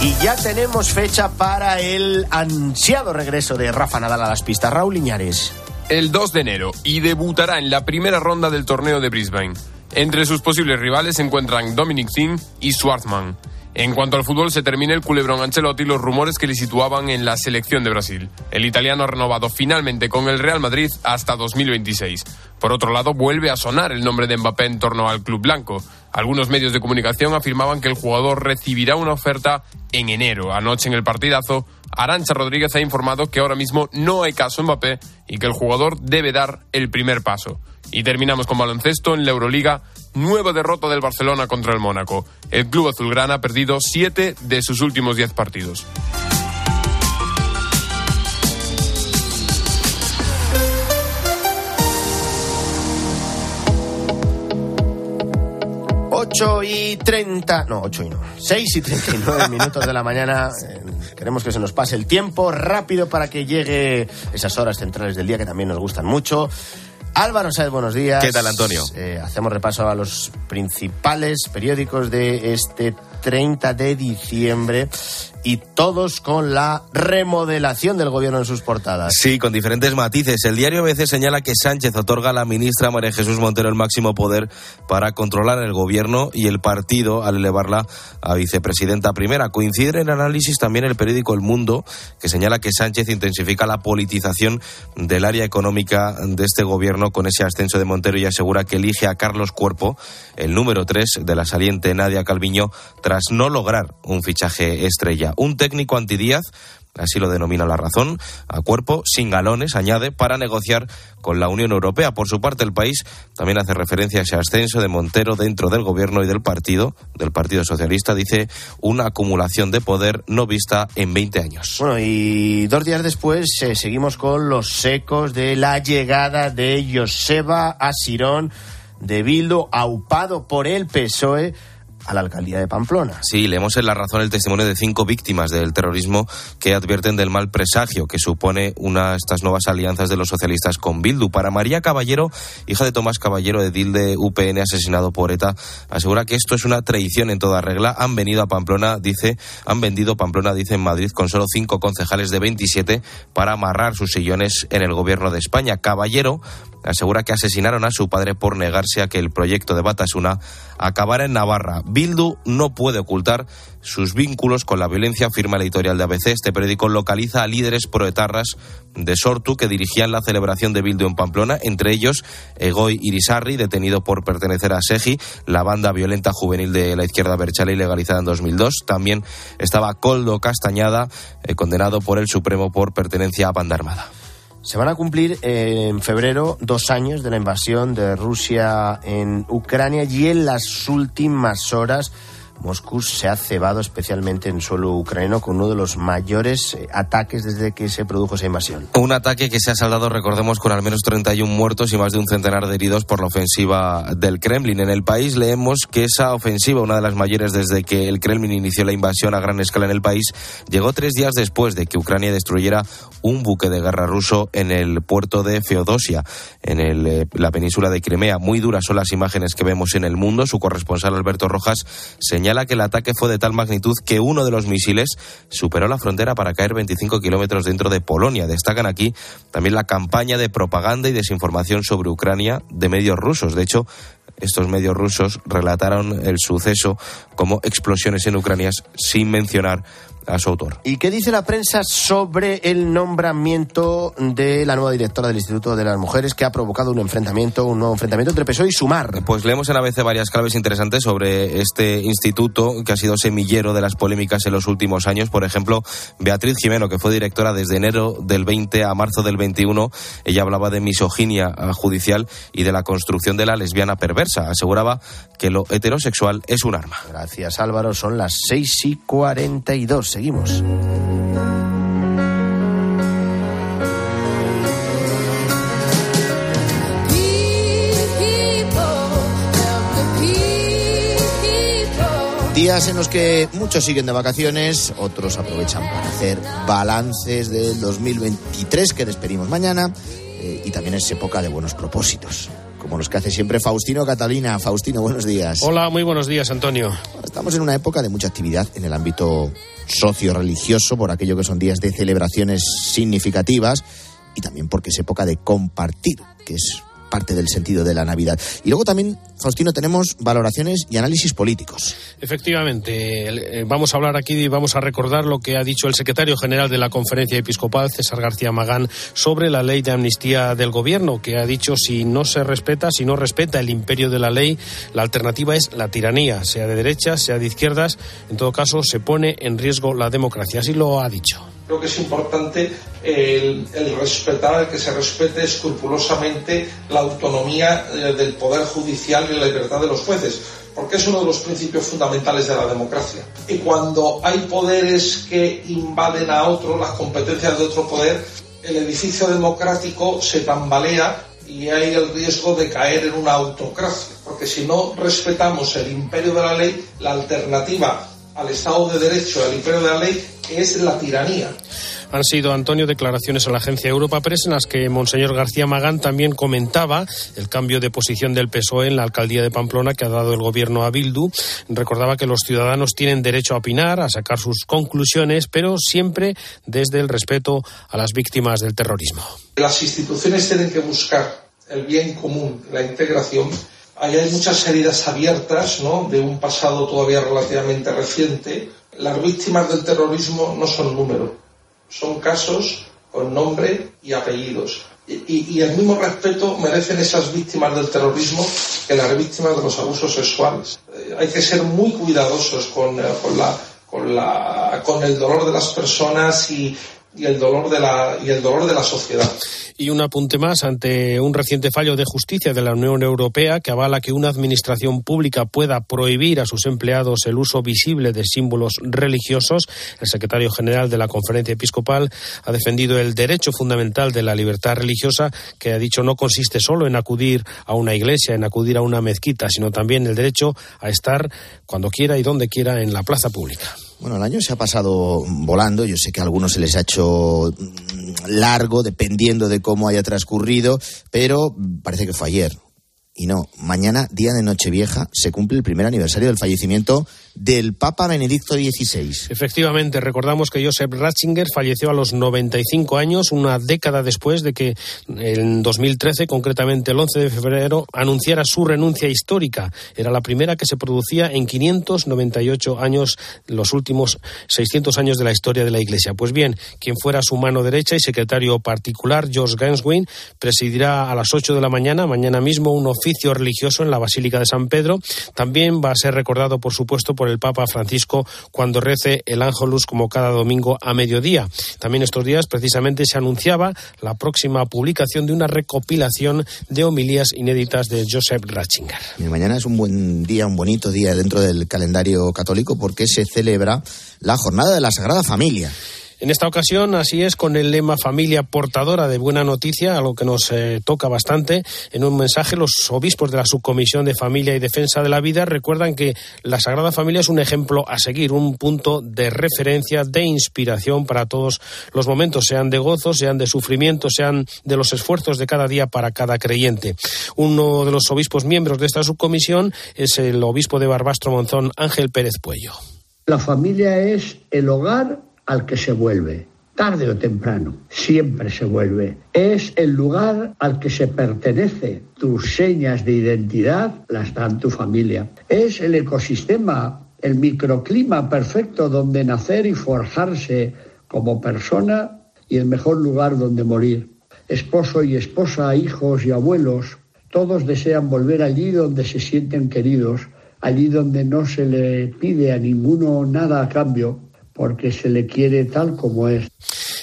Y ya tenemos fecha para el ansiado regreso de Rafa Nadal a las pistas. Raúl Iñares. el 2 de enero y debutará en la primera ronda del torneo de Brisbane. Entre sus posibles rivales se encuentran Dominic Thiem y Schwartzman. En cuanto al fútbol, se termina el culebrón Ancelotti y los rumores que le situaban en la selección de Brasil. El italiano ha renovado finalmente con el Real Madrid hasta 2026. Por otro lado, vuelve a sonar el nombre de Mbappé en torno al club blanco. Algunos medios de comunicación afirmaban que el jugador recibirá una oferta en enero. Anoche en el partidazo, Arancha Rodríguez ha informado que ahora mismo no hay caso Mbappé y que el jugador debe dar el primer paso. Y terminamos con baloncesto en la Euroliga. Nueva derrota del Barcelona contra el Mónaco. El club azulgrana ha perdido siete de sus últimos diez partidos. Ocho y 30, no, 8 y no, 6 y 39 minutos de la mañana. Eh, queremos que se nos pase el tiempo rápido para que llegue esas horas centrales del día que también nos gustan mucho. Álvaro Sáez, buenos días. ¿Qué tal, Antonio? Eh, hacemos repaso a los principales periódicos de este 30 de diciembre y todos con la remodelación del gobierno en sus portadas. Sí, con diferentes matices. El diario ABC señala que Sánchez otorga a la ministra María Jesús Montero el máximo poder para controlar el gobierno y el partido al elevarla a vicepresidenta primera. Coincide en análisis también el periódico El Mundo, que señala que Sánchez intensifica la politización del área económica de este gobierno con ese ascenso de Montero y asegura que elige a Carlos Cuerpo, el número 3 de la saliente Nadia Calviño, tras no lograr un fichaje estrella. Un técnico antidíaz así lo denomina la razón, a cuerpo, sin galones, añade, para negociar con la Unión Europea. Por su parte, el país también hace referencia a ese ascenso de Montero dentro del gobierno y del partido, del Partido Socialista, dice una acumulación de poder no vista en 20 años. Bueno, y dos días después eh, seguimos con los ecos de la llegada de Joseba Asirón de Bildo, aupado por el PSOE a la alcaldía de Pamplona. Sí, leemos en La Razón el testimonio de cinco víctimas del terrorismo que advierten del mal presagio que supone una estas nuevas alianzas de los socialistas con Bildu. Para María Caballero, hija de Tomás Caballero, edil de UPN asesinado por ETA, asegura que esto es una traición en toda regla. Han venido a Pamplona, dice, han vendido Pamplona, dice en Madrid, con solo cinco concejales de 27 para amarrar sus sillones en el gobierno de España. Caballero asegura que asesinaron a su padre por negarse a que el proyecto de Batasuna acabara en Navarra. Bildu no puede ocultar sus vínculos con la violencia, afirma el editorial de ABC. Este periódico localiza a líderes proetarras de Sortu que dirigían la celebración de Bildu en Pamplona, entre ellos Egoy Irisarri, detenido por pertenecer a SEGI, la banda violenta juvenil de la izquierda berchale legalizada en 2002. También estaba Coldo Castañada, eh, condenado por el Supremo por pertenencia a banda armada. Se van a cumplir eh, en febrero dos años de la invasión de Rusia en Ucrania y en las últimas horas Moscú se ha cebado especialmente en suelo ucraniano con uno de los mayores eh, ataques desde que se produjo esa invasión. Un ataque que se ha saldado, recordemos, con al menos 31 muertos y más de un centenar de heridos por la ofensiva del Kremlin. En el país leemos que esa ofensiva, una de las mayores desde que el Kremlin inició la invasión a gran escala en el país, llegó tres días después de que Ucrania destruyera un buque de guerra ruso en el puerto de Feodosia, en el, eh, la península de Crimea. Muy duras son las imágenes que vemos en el mundo. Su corresponsal Alberto Rojas señala que el ataque fue de tal magnitud que uno de los misiles superó la frontera para caer 25 kilómetros dentro de Polonia. Destacan aquí también la campaña de propaganda y desinformación sobre Ucrania de medios rusos. De hecho, estos medios rusos relataron el suceso como explosiones en Ucrania sin mencionar a su autor. ¿Y qué dice la prensa sobre el nombramiento de la nueva directora del Instituto de las Mujeres que ha provocado un enfrentamiento, un nuevo enfrentamiento entre PSOE y Sumar? Pues leemos en ABC varias claves interesantes sobre este instituto que ha sido semillero de las polémicas en los últimos años. Por ejemplo, Beatriz Jimeno, que fue directora desde enero del 20 a marzo del 21, ella hablaba de misoginia judicial y de la construcción de la lesbiana perversa. Aseguraba que lo heterosexual es un arma. Gracias Álvaro, son las 6 y 42. Seguimos. Días en los que muchos siguen de vacaciones, otros aprovechan para hacer balances del 2023 que despedimos mañana eh, y también es época de buenos propósitos, como los que hace siempre Faustino Catalina. Faustino, buenos días. Hola, muy buenos días, Antonio. Estamos en una época de mucha actividad en el ámbito socio-religioso, por aquello que son días de celebraciones significativas y también porque es época de compartir, que es parte del sentido de la Navidad. Y luego también, Faustino, tenemos valoraciones y análisis políticos. Efectivamente, eh, vamos a hablar aquí y vamos a recordar lo que ha dicho el secretario general de la Conferencia Episcopal, César García Magán, sobre la ley de amnistía del gobierno, que ha dicho si no se respeta, si no respeta el imperio de la ley, la alternativa es la tiranía, sea de derechas, sea de izquierdas, en todo caso se pone en riesgo la democracia. Así lo ha dicho creo que es importante el, respetar, que se respete escrupulosamente la autonomía eh, del Poder Judicial y la libertad de los jueces, porque es uno de los principios fundamentales de la democracia. Y cuando hay poderes que invaden a otro, las competencias de otro poder, el edificio democrático se tambalea y hay el riesgo de caer en una autocracia, porque si no respetamos el imperio de la ley, la alternativa al Estado de Derecho, al imperio de la ley, es la tiranía. Han sido, Antonio, declaraciones a la agencia Europa Press en las que Monseñor García Magán también comentaba el cambio de posición del PSOE en la alcaldía de Pamplona que ha dado el gobierno a Bildu. Recordaba que los ciudadanos tienen derecho a opinar, a sacar sus conclusiones, pero siempre desde el respeto a las víctimas del terrorismo. Las instituciones tienen que buscar el bien común, la integración Ahí hay muchas heridas abiertas ¿no? de un pasado todavía relativamente reciente. Las víctimas del terrorismo no son números, son casos con nombre y apellidos. Y, y, el mismo respeto merecen esas víctimas del terrorismo que las víctimas de los abusos sexuales. Eh, hay que ser muy cuidadosos con, eh, con, la, con, la, con el dolor de las personas y, y el dolor de la y el dolor de la sociedad. Y un apunte más ante un reciente fallo de justicia de la Unión Europea que avala que una administración pública pueda prohibir a sus empleados el uso visible de símbolos religiosos. El secretario general de la Conferencia Episcopal ha defendido el derecho fundamental de la libertad religiosa, que ha dicho no consiste solo en acudir a una iglesia, en acudir a una mezquita, sino también el derecho a estar cuando quiera y donde quiera en la plaza pública. Bueno, el año se ha pasado volando. Yo sé que a algunos se les ha hecho largo, dependiendo de cómo haya transcurrido, pero parece que fue ayer. Y no, mañana, día de Nochevieja, se cumple el primer aniversario del fallecimiento del Papa Benedicto XVI. Efectivamente, recordamos que Joseph Ratzinger falleció a los 95 años, una década después de que en 2013, concretamente el 11 de febrero, anunciara su renuncia histórica. Era la primera que se producía en 598 años, los últimos 600 años de la historia de la Iglesia. Pues bien, quien fuera su mano derecha y secretario particular, George Ganswin, presidirá a las 8 de la mañana, mañana mismo, un oficio religioso en la Basílica de San Pedro. También va a ser recordado, por supuesto, por el Papa Francisco cuando rece el Ángelus como cada domingo a mediodía. También estos días precisamente se anunciaba la próxima publicación de una recopilación de homilías inéditas de Joseph Ratzinger. Mañana es un buen día, un bonito día dentro del calendario católico porque se celebra la jornada de la Sagrada Familia. En esta ocasión, así es, con el lema Familia portadora de buena noticia, algo que nos eh, toca bastante. En un mensaje, los obispos de la Subcomisión de Familia y Defensa de la Vida recuerdan que la Sagrada Familia es un ejemplo a seguir, un punto de referencia, de inspiración para todos los momentos, sean de gozo, sean de sufrimiento, sean de los esfuerzos de cada día para cada creyente. Uno de los obispos miembros de esta subcomisión es el obispo de Barbastro Monzón, Ángel Pérez Puello. La familia es el hogar al que se vuelve, tarde o temprano, siempre se vuelve. Es el lugar al que se pertenece. Tus señas de identidad las da tu familia. Es el ecosistema, el microclima perfecto donde nacer y forjarse como persona y el mejor lugar donde morir. Esposo y esposa, hijos y abuelos, todos desean volver allí donde se sienten queridos, allí donde no se le pide a ninguno nada a cambio porque se le quiere tal como es.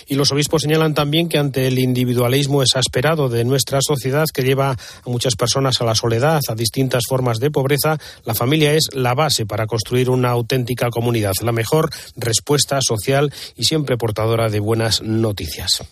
Y los obispos señalan también que ante el individualismo exasperado de nuestra sociedad que lleva a muchas personas a la soledad, a distintas formas de pobreza, la familia es la base para construir una auténtica comunidad, la mejor respuesta social y siempre portadora de buenas noticias.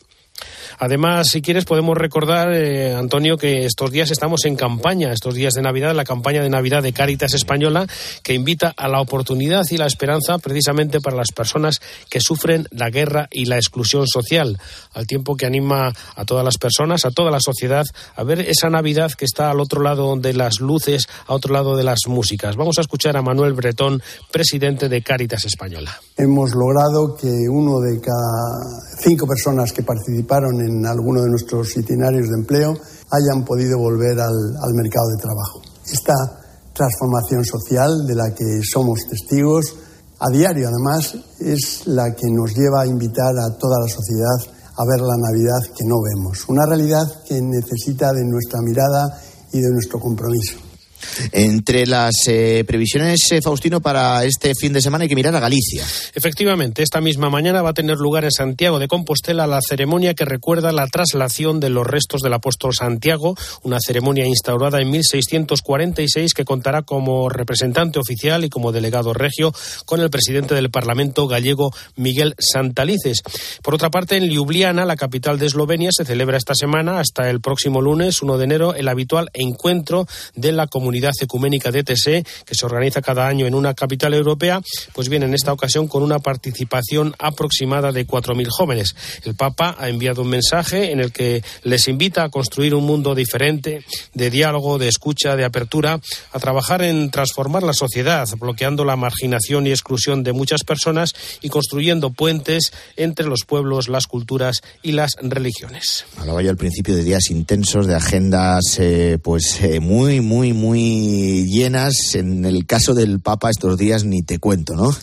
Además, si quieres, podemos recordar, eh, Antonio, que estos días estamos en campaña, estos días de Navidad, la campaña de Navidad de Cáritas Española, que invita a la oportunidad y la esperanza precisamente para las personas que sufren la guerra y la exclusión social, al tiempo que anima a todas las personas, a toda la sociedad, a ver esa Navidad que está al otro lado de las luces, a otro lado de las músicas. Vamos a escuchar a Manuel Bretón, presidente de Cáritas Española. Hemos logrado que uno de cada cinco personas que participaron en alguno de nuestros itinerarios de empleo hayan podido volver al, mercado de trabajo. Esta transformación social de la que somos testigos a diario, además, es la que nos lleva a invitar a toda la sociedad a ver la Navidad que no vemos. Una realidad que necesita de nuestra mirada y de nuestro compromiso. Entre las eh, previsiones, eh, Faustino, para este fin de semana hay que mirar a Galicia. Efectivamente, esta misma mañana va a tener lugar en Santiago de Compostela la ceremonia que recuerda la traslación de los restos del apóstol Santiago, una ceremonia instaurada en 1646 que contará como representante oficial y como delegado regio con el presidente del Parlamento gallego Miguel Santalices. Por otra parte, en Ljubljana, la capital de Eslovenia, se celebra esta semana hasta el próximo lunes, 1 de enero, el habitual encuentro de la comunidad ecuménica de ETC, que se organiza cada año en una capital europea, pues bien, en esta ocasión con una participación aproximada de 4.000 jóvenes. El Papa ha enviado un mensaje en el que les invita a construir un mundo diferente, de diálogo, de escucha, de apertura, a trabajar en transformar la sociedad, bloqueando la marginación y exclusión de muchas personas y construyendo puentes entre los pueblos, las culturas y las religiones. Hablaba yo al principio de días intensos, de agendas eh, pues eh, muy, muy, muy llenas. En el caso del Papa estos días ni te cuento, ¿no?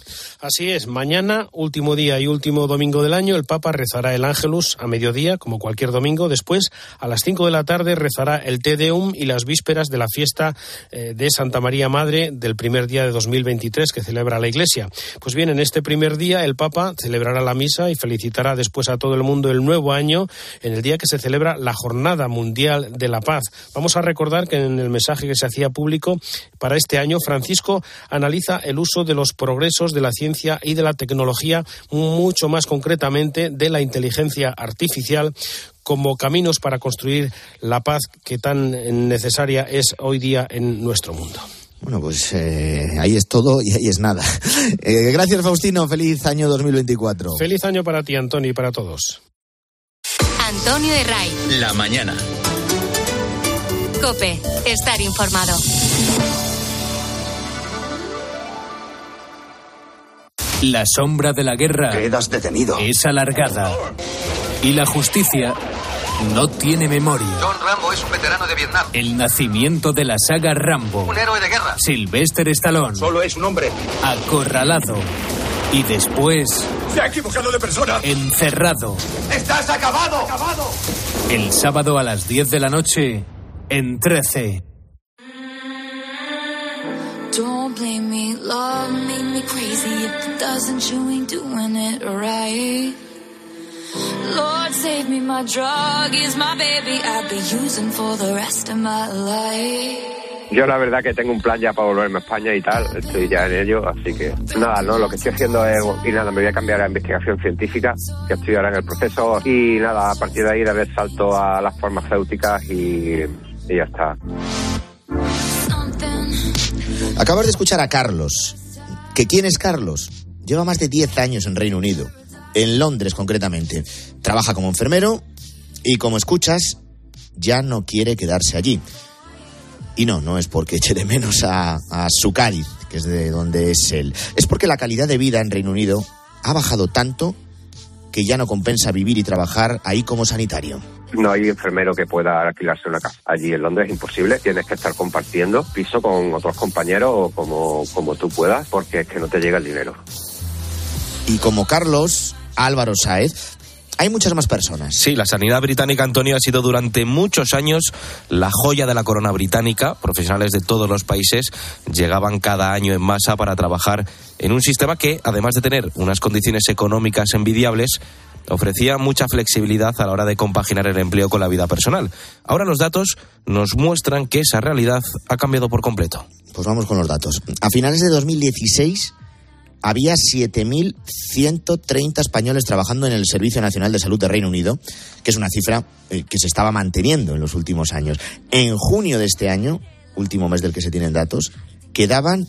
Así es, mañana, último día y último domingo del año, el Papa rezará el Ángelus a mediodía, como cualquier domingo. Después, a las 5 de la tarde, rezará el Te Deum y las vísperas de la fiesta eh, de Santa María Madre del primer día de 2023 que celebra la Iglesia. Pues bien, en este primer día, el Papa celebrará la misa y felicitará después a todo el mundo el nuevo año en el día que se celebra la Jornada Mundial de la Paz. Vamos a recordar que en el mensaje que se hacía público para este año, Francisco analiza el uso de los progresos de la ciencia y de la tecnología, mucho más concretamente de la inteligencia artificial como caminos para construir la paz que tan necesaria es hoy día en nuestro mundo. Bueno, pues eh, ahí es todo y ahí es nada. Eh, gracias, Faustino. Feliz año 2024. Feliz año para ti, Antonio, y para todos. Antonio Herray. La mañana. Cope. Estar informado. La sombra de la guerra Quedas detenido. es alargada y la justicia no tiene memoria. John Rambo es un veterano de Vietnam. El nacimiento de la saga Rambo. Un héroe de guerra. Sylvester Stallone. Solo es un hombre. Acorralado. Y después, Se ha equivocado de persona. encerrado. ¡Estás acabado! ¡Acabado! El sábado a las 10 de la noche, en 13. Don't blame me, love me crazy. If it doesn't, you ain't doing it right. Lord, save me, my drug is my baby. I'll be using for the rest of my life. Yo la verdad que tengo un plan ya para volverme a España y tal, estoy ya en ello, así que nada, no, lo que estoy haciendo es, y nada, me voy a cambiar a investigación científica, que estoy ahora en el proceso, y nada, a partir de ahí dar el salto a las farmacéuticas y, y ya está. Acabas de escuchar a Carlos. ¿Que quién es Carlos? Lleva más de 10 años en Reino Unido, en Londres concretamente. Trabaja como enfermero y como escuchas, ya no quiere quedarse allí. Y no, no es porque eche de menos a, a su Cádiz, que es de donde es él. Es porque la calidad de vida en Reino Unido ha bajado tanto que ya no compensa vivir y trabajar ahí como sanitario. No hay enfermero que pueda alquilarse una casa. Allí en Londres es imposible. Tienes que estar compartiendo piso con otros compañeros o como, como tú puedas, porque es que no te llega el dinero. Y como Carlos, Álvaro Saez, hay muchas más personas. Sí, la sanidad británica, Antonio, ha sido durante muchos años la joya de la corona británica. Profesionales de todos los países llegaban cada año en masa para trabajar en un sistema que, además de tener unas condiciones económicas envidiables, ofrecía mucha flexibilidad a la hora de compaginar el empleo con la vida personal. Ahora los datos nos muestran que esa realidad ha cambiado por completo. Pues vamos con los datos. A finales de 2016 había 7.130 españoles trabajando en el Servicio Nacional de Salud de Reino Unido, que es una cifra eh, que se estaba manteniendo en los últimos años. En junio de este año, último mes del que se tienen datos, quedaban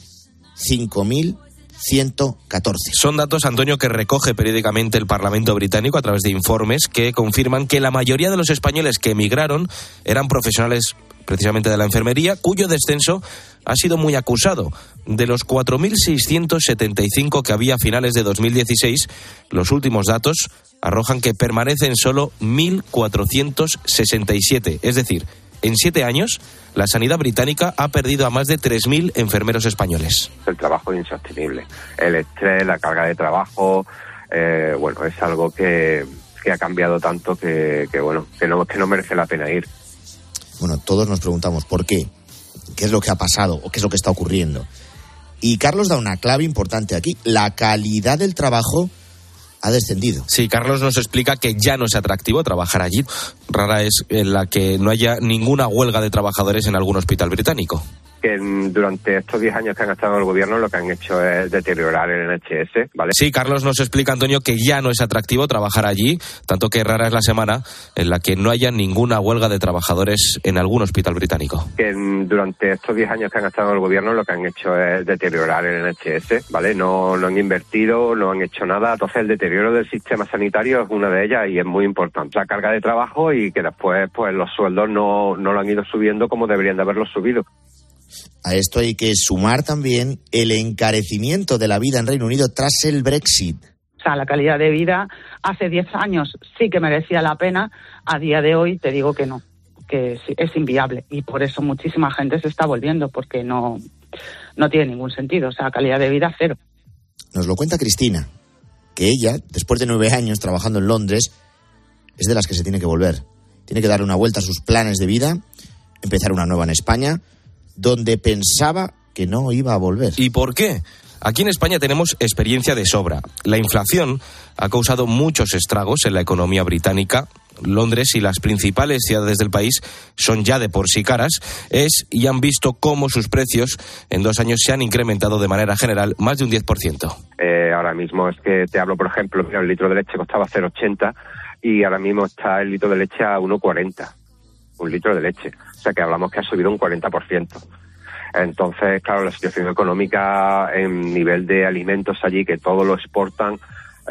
5.114. Son datos, Antonio, que recoge periódicamente el Parlamento británico a través de informes que confirman que la mayoría de los españoles que emigraron eran profesionales precisamente de la enfermería, cuyo descenso ha sido muy acusado. De los 4.675 que había a finales de 2016, los últimos datos arrojan que permanecen solo 1.467. Es decir, en siete años, la sanidad británica ha perdido a más de 3.000 enfermeros españoles. El trabajo es insostenible. El estrés, la carga de trabajo, eh, bueno, es algo que, que ha cambiado tanto que, que, bueno, que no, que no merece la pena ir. Bueno, todos nos preguntamos por qué, qué es lo que ha pasado o qué es lo que está ocurriendo. Y Carlos da una clave importante aquí. La calidad del trabajo ha descendido. Sí, Carlos nos explica que ya no es atractivo trabajar allí. Rara es en la que no haya ninguna huelga de trabajadores en algún hospital británico. Que durante estos 10 años que han estado en el gobierno lo que han hecho es deteriorar el NHS, ¿vale? Sí, Carlos nos explica, Antonio, que ya no es atractivo trabajar allí, tanto que rara es la semana en la que no haya ninguna huelga de trabajadores en algún hospital británico. que durante estos 10 años que han estado en el gobierno lo que han hecho es deteriorar el NHS, ¿vale? No, no han invertido, no han hecho nada. Entonces el deterioro del sistema sanitario es una de ellas y es muy importante. La carga de trabajo y que después pues los sueldos no, no lo han ido subiendo como deberían de haberlo subido. A esto hay que sumar también el encarecimiento de la vida en Reino Unido tras el Brexit. O sea, la calidad de vida hace 10 años sí que merecía la pena, a día de hoy te digo que no, que es inviable y por eso muchísima gente se está volviendo porque no, no tiene ningún sentido, o sea, calidad de vida cero. Nos lo cuenta Cristina, que ella, después de nueve años trabajando en Londres, es de las que se tiene que volver. Tiene que dar una vuelta a sus planes de vida, empezar una nueva en España, donde pensaba que no iba a volver. ¿Y por qué? Aquí en España tenemos experiencia de sobra. La inflación ha causado muchos estragos en la economía británica. Londres y las principales ciudades del país son ya de por sí caras. Es y han visto cómo sus precios en dos años se han incrementado de manera general más de un 10%. Eh, ahora mismo es que te hablo, por ejemplo, mira, el litro de leche costaba 0,80 y ahora mismo está el litro de leche a 1,40. Un litro de leche. Que hablamos que ha subido un 40%. Entonces, claro, la situación económica en nivel de alimentos allí, que todo lo exportan,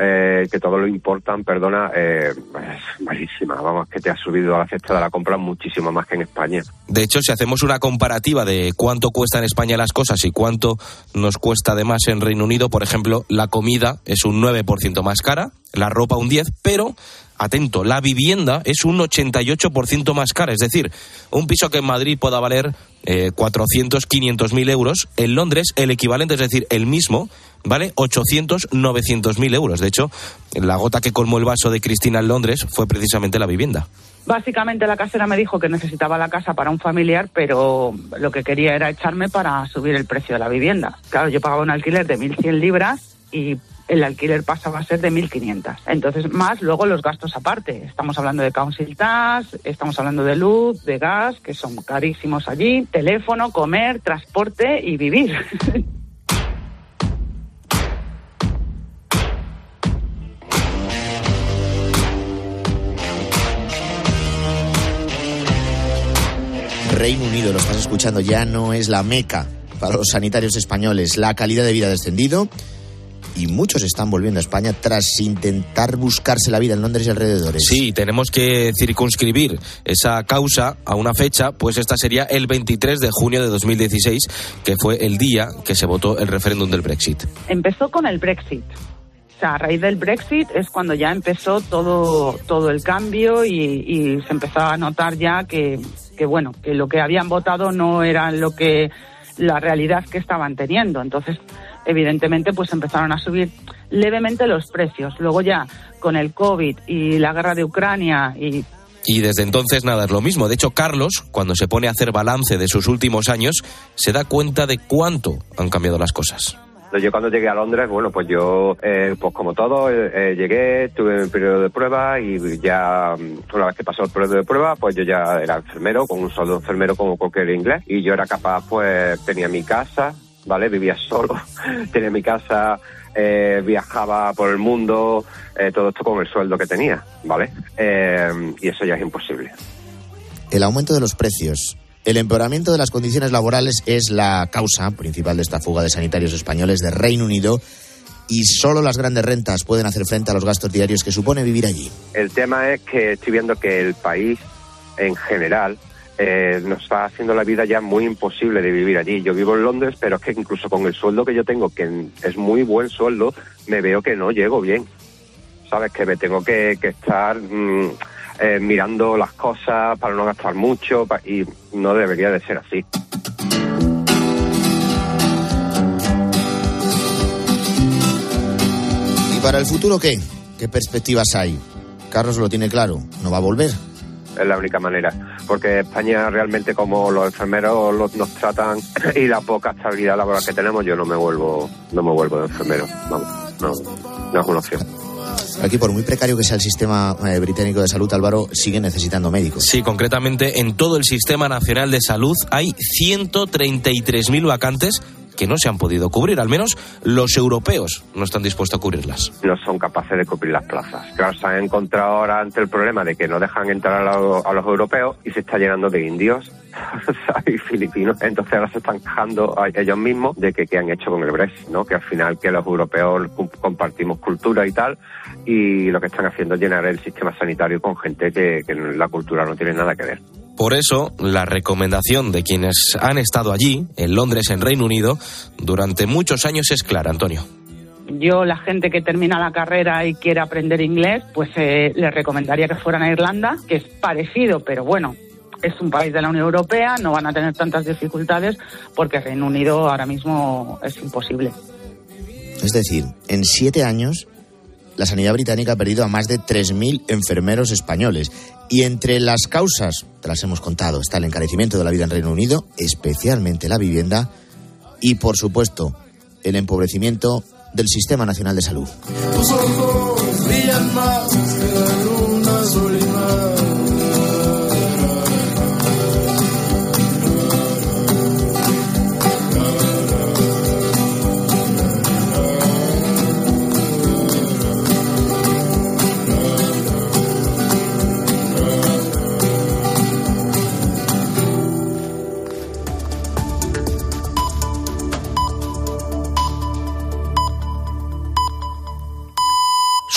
eh, que todo lo importan, perdona, eh, es malísima. Vamos, que te ha subido a la cesta de la compra muchísimo más que en España. De hecho, si hacemos una comparativa de cuánto cuesta en España las cosas y cuánto nos cuesta además en Reino Unido, por ejemplo, la comida es un 9% más cara, la ropa un 10%, pero atento, la vivienda es un 88% más cara. Es decir, un piso que en Madrid pueda valer eh, 400, 500 mil euros, en Londres el equivalente, es decir, el mismo, vale 800, 900 mil euros. De hecho, la gota que colmó el vaso de Cristina en Londres fue precisamente la vivienda. Básicamente la casera me dijo que necesitaba la casa para un familiar, pero lo que quería era echarme para subir el precio de la vivienda. Claro, yo pagaba un alquiler de 1.100 libras y el alquiler pasaba a ser de 1.500. Entonces, más luego los gastos aparte. Estamos hablando de council tax, estamos hablando de luz, de gas, que son carísimos allí, teléfono, comer, transporte y vivir. Reino Unido, lo estás escuchando, ya no es la meca para los sanitarios españoles. La calidad de vida ha descendido y muchos están volviendo a España tras intentar buscarse la vida en Londres y alrededores. Sí, tenemos que circunscribir esa causa a una fecha, pues esta sería el 23 de junio de 2016, que fue el día que se votó el referéndum del Brexit. Empezó con el Brexit. O sea, a raíz del Brexit es cuando ya empezó todo, todo el cambio y, y se empezó a notar ya que, que, bueno, que lo que habían votado no era lo que la realidad que estaban teniendo. Entonces, evidentemente, pues empezaron a subir levemente los precios. Luego ya con el COVID y la guerra de Ucrania y Y desde entonces nada es lo mismo. De hecho, Carlos, cuando se pone a hacer balance de sus últimos años, se da cuenta de cuánto han cambiado las cosas. Yo cuando llegué a Londres, bueno, pues yo, eh, pues como todo, eh, eh, llegué, tuve un periodo de prueba y ya mm, una vez que pasó el periodo de prueba, pues yo ya era enfermero, con un sueldo enfermero como cualquier inglés y yo era capaz, pues tenía mi casa, ¿vale? Vivía solo, tenía mi casa, eh, viajaba por el mundo, eh, todo esto con el sueldo que tenía, ¿vale? Eh, y eso ya es imposible. El aumento de los precios, el empeoramiento de las condiciones laborales es la causa principal de esta fuga de sanitarios españoles de Reino Unido y solo las grandes rentas pueden hacer frente a los gastos diarios que supone vivir allí. El tema es que estoy viendo que el país en general eh, nos está haciendo la vida ya muy imposible de vivir allí. Yo vivo en Londres, pero es que incluso con el sueldo que yo tengo, que es muy buen sueldo, me veo que no llego bien. Sabes que me tengo que, que estar mm, eh, mirando las cosas para no gastar mucho y no debería de ser así. ¿Y para el futuro qué? ¿Qué perspectivas hay? Carlos lo tiene claro, no va a volver. Es la única manera. Porque España realmente como los enfermeros los- nos tratan y la poca estabilidad laboral que tenemos, yo no me vuelvo, no me vuelvo de enfermero. Vamos, no, no es una opción. Aquí, por muy precario que sea el sistema eh, británico de salud, Álvaro, sigue necesitando médicos. Sí, concretamente en todo el Sistema Nacional de Salud hay 133.000 vacantes que no se han podido cubrir. Al menos los europeos no están dispuestos a cubrirlas. No son capaces de cubrir las plazas. Claro, se han encontrado ahora ante el problema de que no dejan entrar a, lo- a los europeos y se está llenando de indios y filipinos. Entonces ahora se están quejando a ellos mismos de que qué han hecho con el Brexit, ¿no? Que al final que los europeos compartimos cultura y tal y lo que están haciendo es llenar el sistema sanitario con gente que, que la cultura no tiene nada que ver. Por eso, la recomendación de quienes han estado allí, en Londres, en Reino Unido, durante muchos años es clara, Antonio. yo la gente que termina la carrera y quiere aprender inglés, pues eh, les recomendaría que fueran a Irlanda, que es parecido, pero bueno, es un país de la Unión Europea, no van a tener tantas dificultades porque Reino Unido ahora mismo es imposible. Es decir, en siete años, la sanidad británica ha perdido a más de 3.000 enfermeros españoles. Y entre las causas, te las hemos contado, está el encarecimiento de la vida en Reino Unido, especialmente la vivienda, y por supuesto, el empobrecimiento del Sistema Nacional de Salud.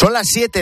Son las 7,